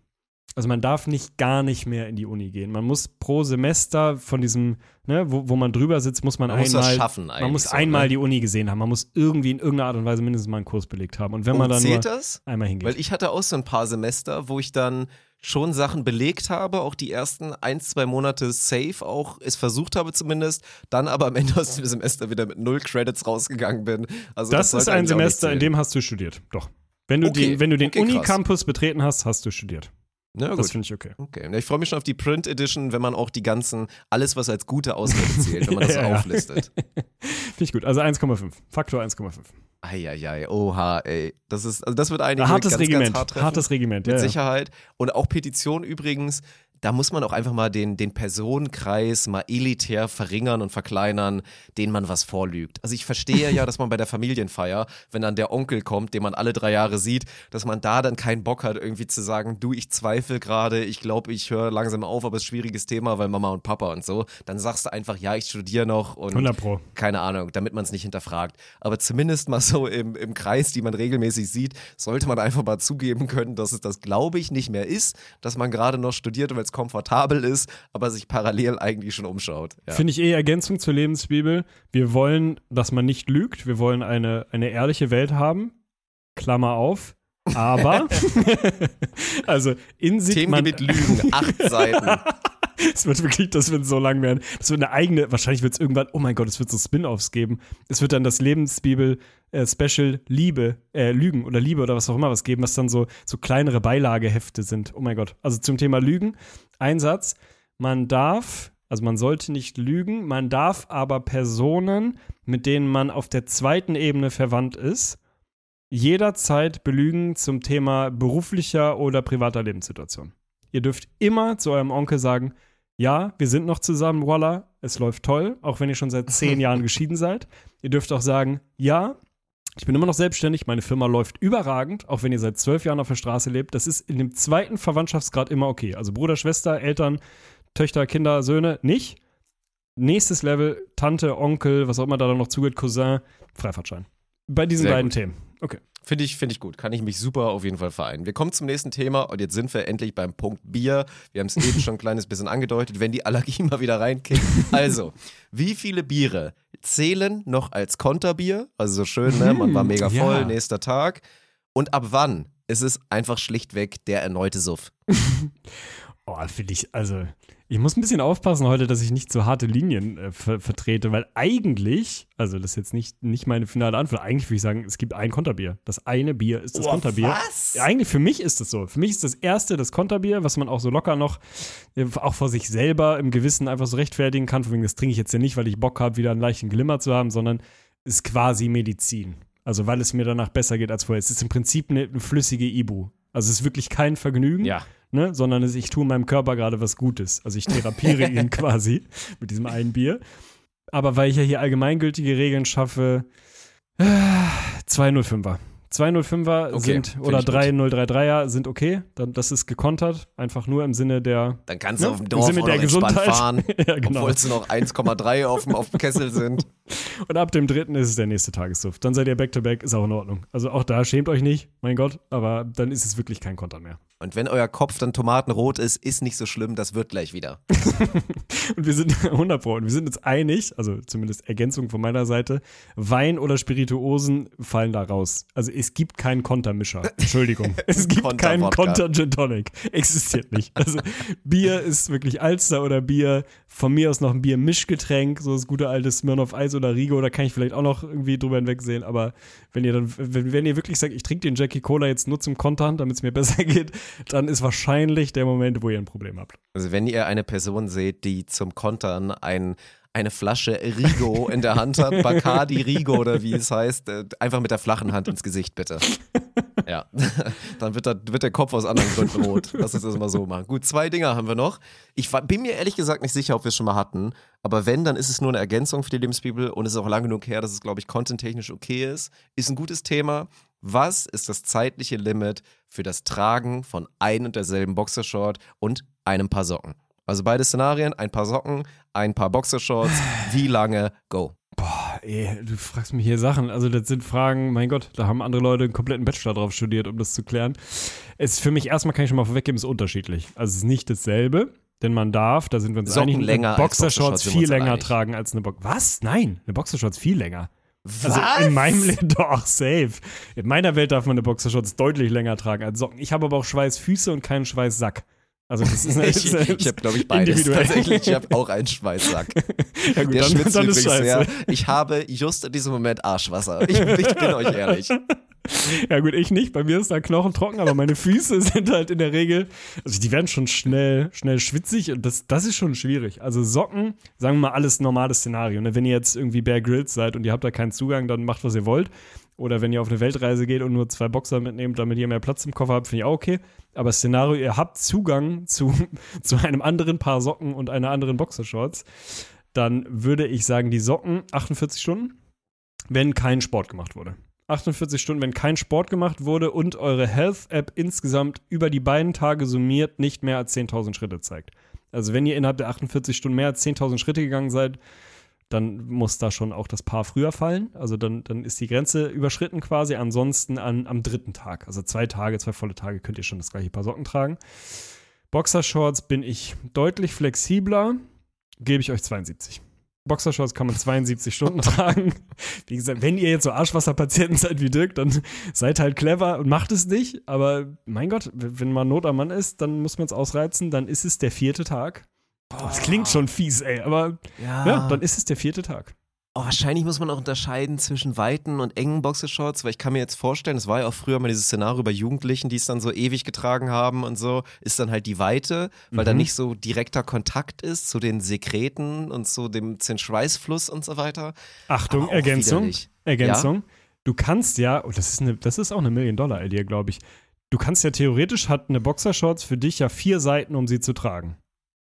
also man darf nicht gar nicht mehr in die Uni gehen. Man muss pro Semester von diesem, ne, wo, wo man drüber sitzt, muss man, Man muss einmal, das schaffen man muss so, einmal ne? die Uni gesehen haben. Man muss irgendwie in irgendeiner Art und Weise mindestens mal einen Kurs belegt haben. Und wenn man Und dann nur zählt das? einmal hingeht. Weil ich hatte auch so ein paar Semester, wo ich dann schon Sachen belegt habe, auch die ersten ein, zwei Monate safe auch es versucht habe zumindest, dann aber am Ende [laughs] aus dem Semester wieder mit null Credits rausgegangen bin. Also das, ist sollte ein Semester, in dem hast du studiert. Doch. Wenn du Okay, den, wenn du den okay. Unicampus betreten hast, hast du studiert. Na Das finde ich okay. Okay, ich freue mich schon auf die Print Edition, wenn man auch die ganzen, alles was als gute Ausrede zählt, wenn man [laughs] das Ja, auflistet. [laughs] Finde ich gut. Also 1,5. Faktor 1,5. Eieiei, oha, ey. Das ist, also das wird einige Hartes ganz, Regiment. ganz hart treffen. Hartes Regiment, Mit ja. ja. Sicherheit. Und auch Petition übrigens, da muss man auch einfach mal den, den Personenkreis mal elitär verringern und verkleinern, denen man was vorlügt. Also ich verstehe ja, dass man bei der Familienfeier, wenn dann der Onkel kommt, den man alle drei Jahre sieht, dass man da dann keinen Bock hat, irgendwie zu sagen, du, ich zweifle gerade, ich glaube, ich höre langsam auf, aber es ist ein schwieriges Thema, weil Mama und Papa und so. Dann sagst du einfach, ja, ich studiere noch und 100 Pro. keine Ahnung, damit man es nicht hinterfragt. Aber zumindest mal so im, im Kreis, die man regelmäßig sieht, sollte man einfach mal zugeben können, dass es das, glaube ich, nicht mehr ist, dass man gerade noch studiert, weil es komfortabel ist, aber sich parallel eigentlich schon umschaut. Ja. Finde ich eh Ergänzung zur Lebensbibel. Wir wollen, dass man nicht lügt. Wir wollen eine, eine ehrliche Welt haben. Klammer auf. Aber, [laughs] [laughs] also in sich, Themengebiet Lügen, acht [laughs] Seiten. Es wird wirklich, das wird so lang werden. Es wird eine eigene, wahrscheinlich wird es irgendwann, oh mein Gott, es wird so Spin-offs geben. Es wird dann das Lebensbibel-Special Liebe, äh, Lügen oder Liebe oder was auch immer was geben, was dann so, so kleinere Beilagehefte sind. Oh mein Gott. Also zum Thema Lügen, ein Satz. Man darf, also man sollte nicht lügen, man darf aber Personen, mit denen man auf der zweiten Ebene verwandt ist, jederzeit belügen zum Thema beruflicher oder privater Lebenssituation. Ihr dürft immer zu eurem Onkel sagen, ja, wir sind noch zusammen, voila, es läuft toll, auch wenn ihr schon seit zehn [laughs] Jahren geschieden seid. Ihr dürft auch sagen, ja, ich bin immer noch selbstständig, meine Firma läuft überragend, auch wenn ihr seit zwölf Jahren auf der Straße lebt. Das ist in dem zweiten Verwandtschaftsgrad immer okay. Also Bruder, Schwester, Eltern, Töchter, Kinder, Söhne, nicht. Nächstes Level, Tante, Onkel, was auch immer da noch zugeht, Cousin, Freifahrtschein. Bei diesen Sehr beiden gut. Themen. Okay. Finde ich, finde ich gut. Kann ich mich super auf jeden Fall vereinen. Wir kommen zum nächsten Thema und jetzt sind wir endlich beim Punkt Bier. Wir haben es eben [laughs] schon ein kleines bisschen angedeutet, wenn die Allergie mal wieder reinkickt. Also, wie viele Biere zählen noch als Konterbier? Also so schön, ne? Man war mega voll, ja. nächster Tag. Und ab wann ist es einfach schlichtweg der erneute Suff? [laughs] Oh, finde ich, also, ich muss ein bisschen aufpassen heute, dass ich nicht so harte Linien äh, ver vertrete, weil eigentlich, also das ist jetzt nicht, nicht meine finale Antwort, eigentlich würde ich sagen, es gibt ein Konterbier. Das eine Bier ist das Konterbier. was? Eigentlich für mich ist es so. Für mich ist das erste das Konterbier, was man auch so locker noch, äh, auch vor sich selber im Gewissen einfach so rechtfertigen kann. Von wegen, das trinke ich jetzt ja nicht, weil ich Bock habe, wieder einen leichten Glimmer zu haben, sondern ist quasi Medizin. Also weil es mir danach besser geht als vorher. Es ist im Prinzip eine, eine flüssige Ibu. Also es ist wirklich kein Vergnügen Ja. Ne, sondern ich tue meinem Körper gerade was Gutes. Also ich therapiere [laughs] ihn quasi mit diesem einen Bier. Aber weil ich ja hier allgemeingültige Regeln schaffe, äh, 205er. 205er Okay, sind oder ich gut. 3033er sind okay. Dann, das ist gekontert. Einfach nur im Sinne der. Dann kannst du Ja, auf dem im Dorf Sinne auch der Gesundheit. fahren, [laughs] Ja, genau. obwohl es noch 1,3 auf auf dem Kessel sind. Und ab dem dritten ist es der nächste Tagessuft. Dann seid ihr back-to-back, ist auch in Ordnung. Also auch da schämt euch nicht, mein Gott, aber dann ist es wirklich kein Konter mehr. Und wenn euer Kopf dann tomatenrot ist, ist nicht so schlimm, das wird gleich wieder. [laughs] Und wir sind [laughs] 100 Pro. Und wir sind uns einig, also zumindest Ergänzung von meiner Seite, Wein oder Spirituosen fallen da raus. Also es gibt keinen Kontermischer. [laughs] Entschuldigung. Es gibt keinen Konter-Wodka. Konter Gin Tonic. Existiert nicht. Also Bier ist wirklich Alster oder Bier. Von mir aus noch ein Bier-Mischgetränk, so das gute alte Smirnoff Eis oder Rigo, da kann ich vielleicht auch noch irgendwie drüber hinwegsehen. Aber wenn ihr dann, wenn, wenn ihr wirklich sagt, ich trinke den Jackie Cola jetzt nur zum Kontern, damit es mir [laughs] besser geht, dann ist wahrscheinlich der Moment, wo ihr ein Problem habt. Also wenn ihr eine Person seht, die zum Kontern ein, eine Flasche Rigo in der Hand hat, Bacardi Rigo oder wie es heißt, äh, einfach mit der flachen Hand ins Gesicht bitte. Ja, [laughs] dann wird, da, wird der Kopf aus anderen Gründen rot. Lass uns das mal so machen. Gut, zwei Dinger haben wir noch. Ich bin mir ehrlich gesagt nicht sicher, ob wir es schon mal hatten, aber wenn, dann ist es nur eine Ergänzung für die Lebensbibel und es ist auch lang genug her, dass es, glaube ich, contenttechnisch okay ist. Ist ein gutes Thema. Was ist das zeitliche Limit für das Tragen von ein und derselben Boxershort und einem Paar Socken? Also beide Szenarien, ein paar Socken, ein paar Boxershorts. [sighs] Wie lange? Go. Boah, ey, du fragst mich hier Sachen. Also, das sind Fragen, mein Gott, da haben andere Leute einen kompletten Bachelor drauf studiert, um das zu klären. Es ist für mich erstmal, kann ich schon mal vorweggeben, ist unterschiedlich. Also, es ist nicht dasselbe, denn man darf, da sind wir uns Socken einig, länger Boxershorts Boxershorts, viel länger einig. tragen als eine Box. Was? Nein, eine Boxershorts viel länger. Was? Also in meinem Leben [laughs] doch, safe. In meiner Welt darf man eine Boxershorts deutlich länger tragen als Socken. Ich habe aber auch Schweißfüße und keinen Schweißsack. Also das ist, [laughs] Ich, ist ich habe, glaube ich, beides. Tatsächlich, ich habe auch einen Schweißsack. [laughs] ja, gut, Der dann, schwitzt dann übrigens sehr. Ich habe just in diesem Moment Arschwasser. Ich, ich bin euch ehrlich. [laughs] Ja gut, ich nicht. Bei mir ist da Knochen trocken, aber meine Füße sind halt in der Regel, also die werden schon schnell, schnell schwitzig und das, das ist schon schwierig. Also Socken, sagen wir mal alles normales Szenario. Ne? Wenn ihr jetzt irgendwie Bear Grylls seid und ihr habt da keinen Zugang, dann macht, was ihr wollt. Oder wenn ihr auf eine Weltreise geht und nur zwei Boxer mitnehmt, damit ihr mehr Platz im Koffer habt, finde ich auch okay. Aber Szenario, ihr habt Zugang zu, [laughs] zu einem anderen Paar Socken und einer anderen Boxershorts, dann würde ich sagen, die Socken 48 Stunden, wenn kein Sport gemacht wurde. 48 Stunden, wenn kein Sport gemacht wurde und eure Health-App insgesamt über die beiden Tage summiert nicht mehr als 10.000 Schritte zeigt. Also wenn ihr innerhalb der 48 Stunden mehr als 10.000 Schritte gegangen seid, dann muss da schon auch das Paar früher fallen. Also dann, dann ist die Grenze überschritten quasi. Ansonsten an, am dritten Tag, also zwei Tage, zwei volle Tage, könnt ihr schon das gleiche Paar Socken tragen. Boxershorts bin ich deutlich flexibler, gebe ich euch 72. Boxershorts kann man 72 Stunden [laughs] tragen. Wie gesagt, wenn ihr jetzt so Arschwasserpatienten seid wie Dirk, dann seid halt clever und macht es nicht. Aber mein Gott, wenn man Not am Mann ist, dann muss man es ausreizen. Dann ist es der vierte Tag. Boah, das klingt schon fies, ey. Aber ja, dann ist es der vierte Tag. Oh, wahrscheinlich muss man auch unterscheiden zwischen weiten und engen Boxershorts, weil ich kann mir jetzt vorstellen, es war ja auch früher mal dieses Szenario bei Jugendlichen, die es dann so ewig getragen haben und so, ist dann halt die Weite, weil da Mhm. nicht so direkter Kontakt ist zu den Sekreten und zu dem Schweißfluss und so weiter. Achtung, Ergänzung. widerlich. Ergänzung. Du kannst ja, oh, das ist, eine, das ist auch eine Million-Dollar-Idee, glaube ich. du kannst ja theoretisch, hat eine Boxershorts für dich ja vier Seiten, um sie zu tragen.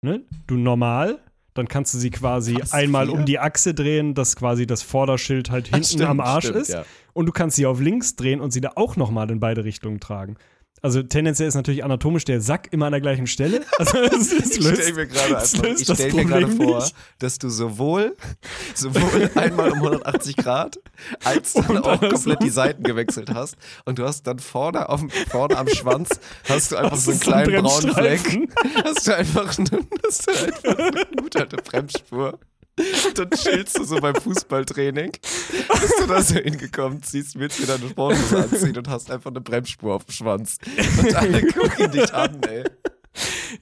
Ne? Du normal, dann kannst du sie quasi Was, einmal vier? um die Achse drehen, dass quasi das Vorderschild halt hinten stimmt, am Arsch stimmt, ist. ja. Und du kannst sie auf links drehen und sie da auch nochmal in beide Richtungen tragen. Also tendenziell ist natürlich anatomisch der Sack immer an der gleichen Stelle. Also es, es [laughs] Ich löst, stelle mir gerade ich das stell mir vor, nicht. dass du sowohl, [laughs] sowohl einmal um 180 Grad als dann Und auch komplett die Seiten gewechselt hast und du hast dann vorne, auf, dem- vorne am Schwanz hast du [laughs] einfach Das so einen kleinen braunen Fleck. Hast du einfach eine, hast du einfach eine gute alte Bremsspur. [laughs] Dann chillst du so beim Fußballtraining. Bist du da so hingekommen, ziehst willst dir deine Sporthose anziehen und hast einfach eine Bremsspur auf dem Schwanz. Und alle gucken dich an, ey.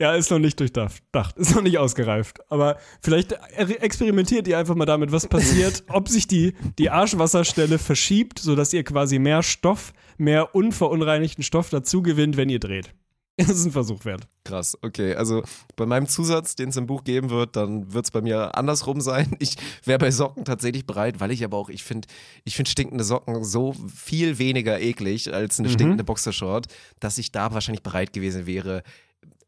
Ja, ist noch nicht durchdacht, dacht, ist noch nicht ausgereift. Aber vielleicht er- experimentiert ihr einfach mal damit, was passiert, [laughs] ob sich die, die Arschwasserstelle verschiebt, sodass ihr quasi mehr Stoff, mehr unverunreinigten Stoff dazu gewinnt, wenn ihr dreht. [laughs] Das ist ein Versuch wert. Krass, okay. Also bei meinem Zusatz, den es im Buch geben wird, dann wird es bei mir andersrum sein. [laughs] Ich wäre bei Socken tatsächlich bereit, weil ich aber auch, ich finde, ich finde stinkende Socken so viel weniger eklig als eine stinkende Boxershort, dass ich da wahrscheinlich bereit gewesen wäre.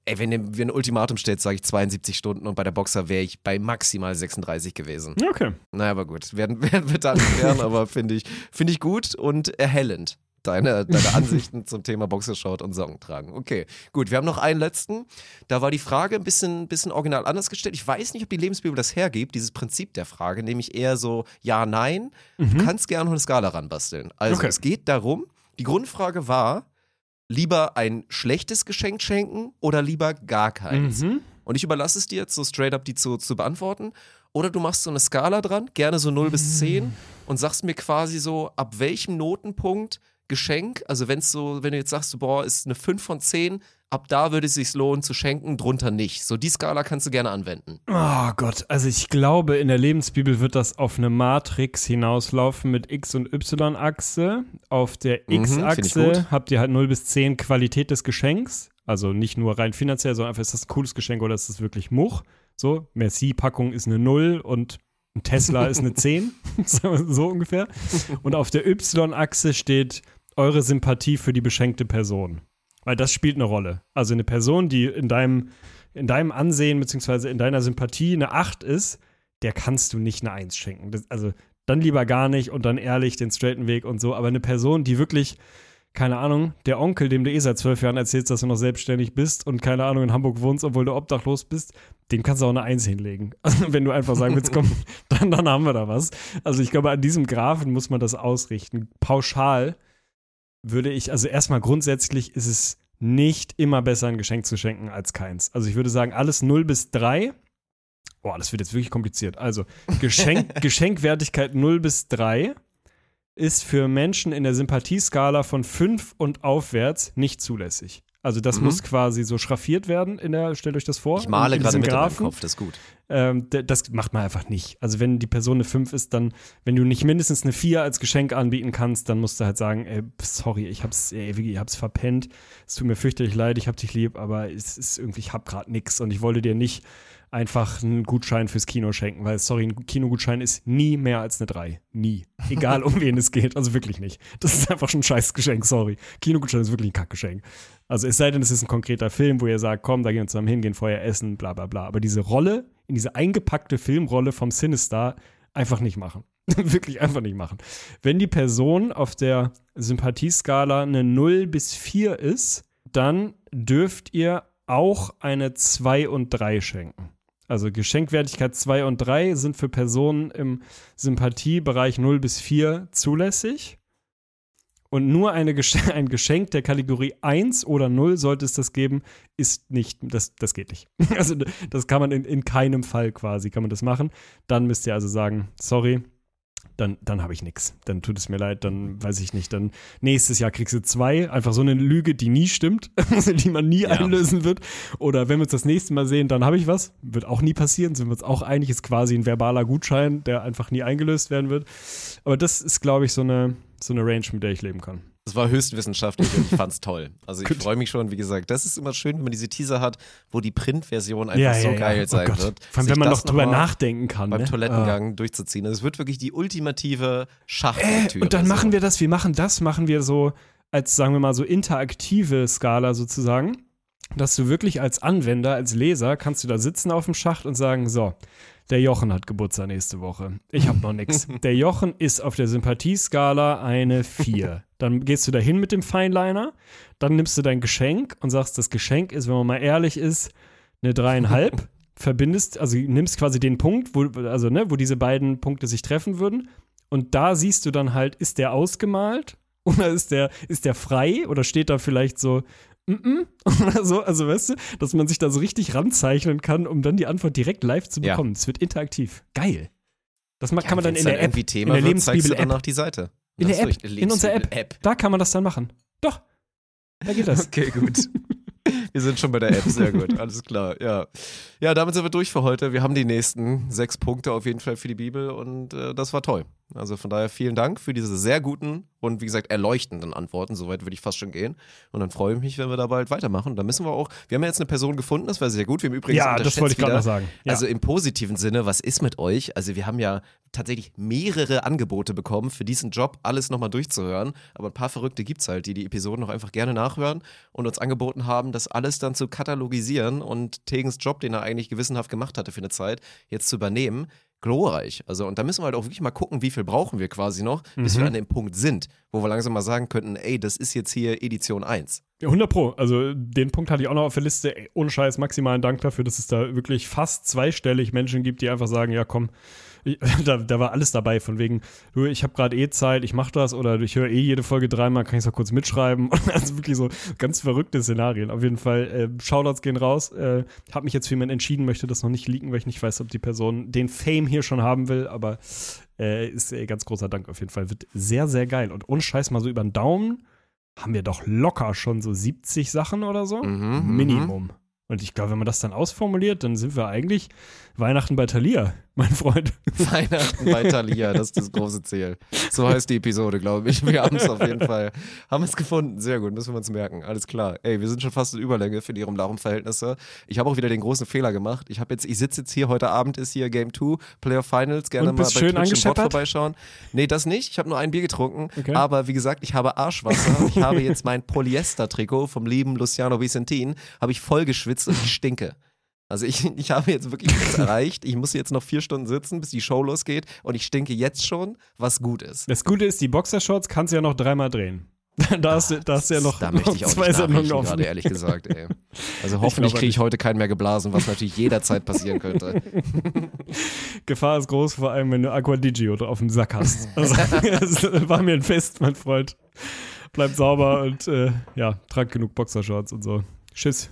Ey, wenn ihr ein Ultimatum stellt, sage ich 72 Stunden und bei der Boxer wäre ich bei maximal 36 gewesen. Okay. Naja, aber gut, werden, [laughs] werden wir dann klären, aber finde ich, finde ich gut und erhellend. Deine, deine Ansichten zum Thema Boxershort und Socken tragen. Okay, gut. Wir haben noch einen letzten. Da war die Frage ein bisschen, bisschen original anders gestellt. Ich weiß nicht, ob die Lebensbibel das hergibt, dieses Prinzip der Frage, nämlich eher so Ja, Nein. Du kannst gerne noch eine Skala ranbasteln. Also Okay. es geht darum, die Grundfrage war, lieber ein schlechtes Geschenk schenken oder lieber gar keins? Mhm. Und ich überlasse es dir jetzt so straight up die zu, zu beantworten. Oder du machst so eine Skala dran, gerne so 0 bis 10 und sagst mir quasi so, ab welchem Notenpunkt Geschenk, also wenn es so, wenn du jetzt sagst, boah, ist eine 5 von 10, ab da würde es sich lohnen zu schenken, drunter nicht. So die Skala kannst du gerne anwenden. Oh Gott, also ich glaube, in der Lebensbibel wird das auf eine Matrix hinauslaufen mit X- und Y-Achse. Auf der Mhm, X-Achse gut. habt ihr halt 0 bis 10 Qualität des Geschenks. Also nicht nur rein finanziell, sondern einfach, ist das ein cooles Geschenk oder ist das wirklich Much? So, Merci-Packung ist eine 0 und ein Tesla ist eine 10. Sagen wir so ungefähr. Und auf der Y-Achse steht eure Sympathie für die beschenkte Person. Weil das spielt eine Rolle. Also eine Person, die in deinem, in deinem Ansehen beziehungsweise in deiner Sympathie eine 8 ist, der kannst du nicht eine 1 schenken. Das, also dann lieber gar nicht und dann ehrlich den straighten Weg und so. Aber eine Person, die wirklich, keine Ahnung, der Onkel, dem du eh seit zwölf Jahren erzählst, dass du noch selbstständig bist und keine Ahnung in Hamburg wohnst, obwohl du obdachlos bist, dem kannst du auch eine Eins hinlegen. [laughs] Also wenn du einfach sagen willst, komm, [laughs] dann, dann haben wir da was. Also ich glaube, an diesem Graphen muss man das ausrichten. Pauschal würde ich, also erstmal grundsätzlich ist es nicht immer besser, ein Geschenk zu schenken als keins. Also ich würde sagen, alles 0 bis 3. Boah, das wird jetzt wirklich kompliziert. Also Geschenk, [laughs] Geschenkwertigkeit 0 bis 3 ist für Menschen in der Sympathieskala von 5 und aufwärts nicht zulässig. Also das Mhm. muss quasi so schraffiert werden in der, stellt euch das vor. Ich male gerade mit Graphen. Kopf, das ist gut. Ähm, das macht man einfach nicht. Also wenn die Person eine 5 ist, dann, wenn du nicht mindestens eine 4 als Geschenk anbieten kannst, dann musst du halt sagen, ey, sorry, ich hab's, ey, ich hab's verpennt. Es tut mir fürchterlich leid, ich hab dich lieb, aber es ist irgendwie, ich hab grad nix und ich wollte dir nicht einfach einen Gutschein fürs Kino schenken, weil, sorry, ein Kinogutschein ist nie mehr als eine 3. Nie. Egal um wen es geht, also wirklich nicht. Das ist einfach schon ein scheiß Geschenk, sorry. Kinogutschein ist wirklich ein Kackgeschenk. Also es sei denn, es ist ein konkreter Film, wo ihr sagt, komm, da gehen wir zusammen hin, gehen vorher essen, bla bla bla. Aber diese Rolle, in diese eingepackte Filmrolle vom Sinister, einfach nicht machen. [laughs] Wirklich einfach nicht machen. Wenn die Person auf der Sympathieskala eine 0 bis 4 ist, dann dürft ihr auch eine 2 und 3 schenken. Also Geschenkwertigkeit 2 und 3 sind für Personen im Sympathiebereich 0 bis 4 zulässig. Und nur eine Gesch [laughs] ein Geschenk der Kategorie 1 oder 0 sollte es das geben, ist nicht, das, das geht nicht. [laughs] Also das kann man in, in keinem Fall quasi, kann man das machen. Dann müsst ihr also sagen, sorry, dann, dann habe ich nichts. Dann tut es mir leid, dann weiß ich nicht. Dann nächstes Jahr kriegst du zwei. Einfach so eine Lüge, die nie stimmt, [laughs] die man nie Ja. einlösen wird. Oder wenn wir uns das nächste Mal sehen, dann habe ich was. Wird auch nie passieren. Sind wir uns auch einig, ist quasi ein verbaler Gutschein, der einfach nie eingelöst werden wird. Aber das ist, glaube ich, so eine, so eine Range, mit der ich leben kann. Das war höchstwissenschaftlich und ich fand's toll. Also ich freue mich schon, wie gesagt, das ist immer schön, wenn man diese Teaser hat, wo die Printversion einfach so geil Oh sein Gott. wird. Vor allem, wenn man noch drüber nachdenken kann. beim ne? Toilettengang durchzuziehen. Also es wird wirklich die ultimative Äh, Schachlektüre. und dann machen so. wir das, wir machen das, machen wir so als, sagen wir mal, so interaktive Skala sozusagen, dass du wirklich als Anwender, als Leser, kannst du da sitzen auf dem Schacht und sagen, so, der Jochen hat Geburtstag nächste Woche. Ich habe noch nichts. [laughs] Der Jochen ist auf der Sympathieskala eine 4. Dann gehst du dahin mit dem Feinliner, dann nimmst du dein Geschenk und sagst, das Geschenk ist, wenn man mal ehrlich ist, eine dreieinhalb. [laughs] verbindest, also nimmst quasi den Punkt, wo, also, ne, wo diese beiden Punkte sich treffen würden. Und da siehst du dann halt, ist der ausgemalt [laughs] oder ist der, ist der frei oder steht da vielleicht so, mm -mm, [laughs] oder so, also weißt du, dass man sich da so richtig ranzeichnen kann, um dann die Antwort direkt live zu Ja. bekommen. Es wird interaktiv. Geil. Das Ja, kann man dann in der App, irgendwie in Thema der Lebensbibel-App, dann auch die Seite. in der App, in unserer App, Lebensbibel-App. da kann man das dann machen. Doch, da geht das. Okay, gut. [laughs] Wir sind schon bei der App, sehr gut, alles klar, ja. Ja, damit sind wir durch für heute. Wir haben die nächsten sechs Punkte auf jeden Fall für die Bibel und äh, das war toll. Also von daher vielen Dank für diese sehr guten und wie gesagt erleuchtenden Antworten. Soweit würde ich fast schon gehen. Und dann freue ich mich, wenn wir da bald weitermachen. Da müssen wir auch, wir haben ja jetzt eine Person gefunden, das war sehr gut. Wir haben übrigens Ja, das wollte ich gerade noch sagen. Ja. Also im positiven Sinne, was ist mit euch? Also wir haben ja tatsächlich mehrere Angebote bekommen für diesen Job, alles nochmal durchzuhören. Aber ein paar Verrückte gibt es halt, die die Episoden noch einfach gerne nachhören und uns angeboten haben, das alles dann zu katalogisieren und Tegens Job, den er eigentlich gewissenhaft gemacht hatte für eine Zeit, jetzt zu übernehmen. Glorreich. Also, und da müssen wir halt auch wirklich mal gucken, wie viel brauchen wir quasi noch, bis Mhm. wir an dem Punkt sind, wo wir langsam mal sagen könnten, ey, das ist jetzt hier Edition 1. Ja, 100 Pro. Also den Punkt hatte ich auch noch auf der Liste. Ey, ohne Scheiß, maximalen Dank dafür, dass es da wirklich fast zweistellig Menschen gibt, die einfach sagen, ja komm, ich, [laughs] da, da war alles dabei, von wegen, du, ich habe gerade eh Zeit, ich mache das oder ich höre eh jede Folge dreimal, kann ich es auch kurz mitschreiben. [laughs] Also wirklich so ganz verrückte Szenarien. Auf jeden Fall, äh, Shoutouts gehen raus. Äh, habe mich jetzt für jemanden entschieden, möchte das noch nicht leaken, weil ich nicht weiß, ob die Person den Fame hier schon haben will, aber äh, ist äh, ganz großer Dank auf jeden Fall. Wird sehr, sehr geil. Und ohne Scheiß mal so über den Daumen haben wir doch locker schon so 70 Sachen oder so. Mhm, mhm. Minimum. Und ich glaube, wenn man das dann ausformuliert, dann sind wir eigentlich Weihnachten bei Thalia, mein Freund. [laughs] Weihnachten bei Thalia, das ist das große Ziel. So heißt die Episode, glaube ich. Wir haben es auf jeden Fall. Haben es gefunden. Sehr gut, müssen wir uns merken. Alles klar. Ey, wir sind schon fast in Überlänge für die Rum-Larum-Verhältnisse. Ich habe auch wieder den großen Fehler gemacht. Ich habe jetzt, ich sitze jetzt hier, heute Abend ist hier Game 2, Player Finals. Gerne mal bei schön Twitch im Bot vorbeischauen. Nee, das nicht. Ich habe nur ein Bier getrunken. Okay. Aber wie gesagt, ich habe Arschwasser. Ich habe jetzt mein Polyester-Trikot vom lieben Luciano Vicentin. Habe ich voll geschwitzt und ich stinke. Also ich, [laughs] ich habe jetzt wirklich nichts erreicht. Ich muss jetzt noch vier Stunden sitzen, bis die Show losgeht und ich stinke jetzt schon, was gut ist. Das Gute ist, die Boxershorts kannst du ja noch dreimal drehen. [laughs] Da hast du, da hast du ja noch, da möchte ich noch auch zwei Sendungen offen. gerade, ehrlich gesagt. Ey. [laughs] Also hoffentlich kriege ich heute keinen mehr geblasen, was natürlich jederzeit passieren könnte. Gefahr ist groß, vor allem wenn du Aquadigio auf dem Sack hast. Also, das war mir ein Fest, mein Freund. Bleib sauber und äh, ja, trag genug Boxershorts und so. Tschüss.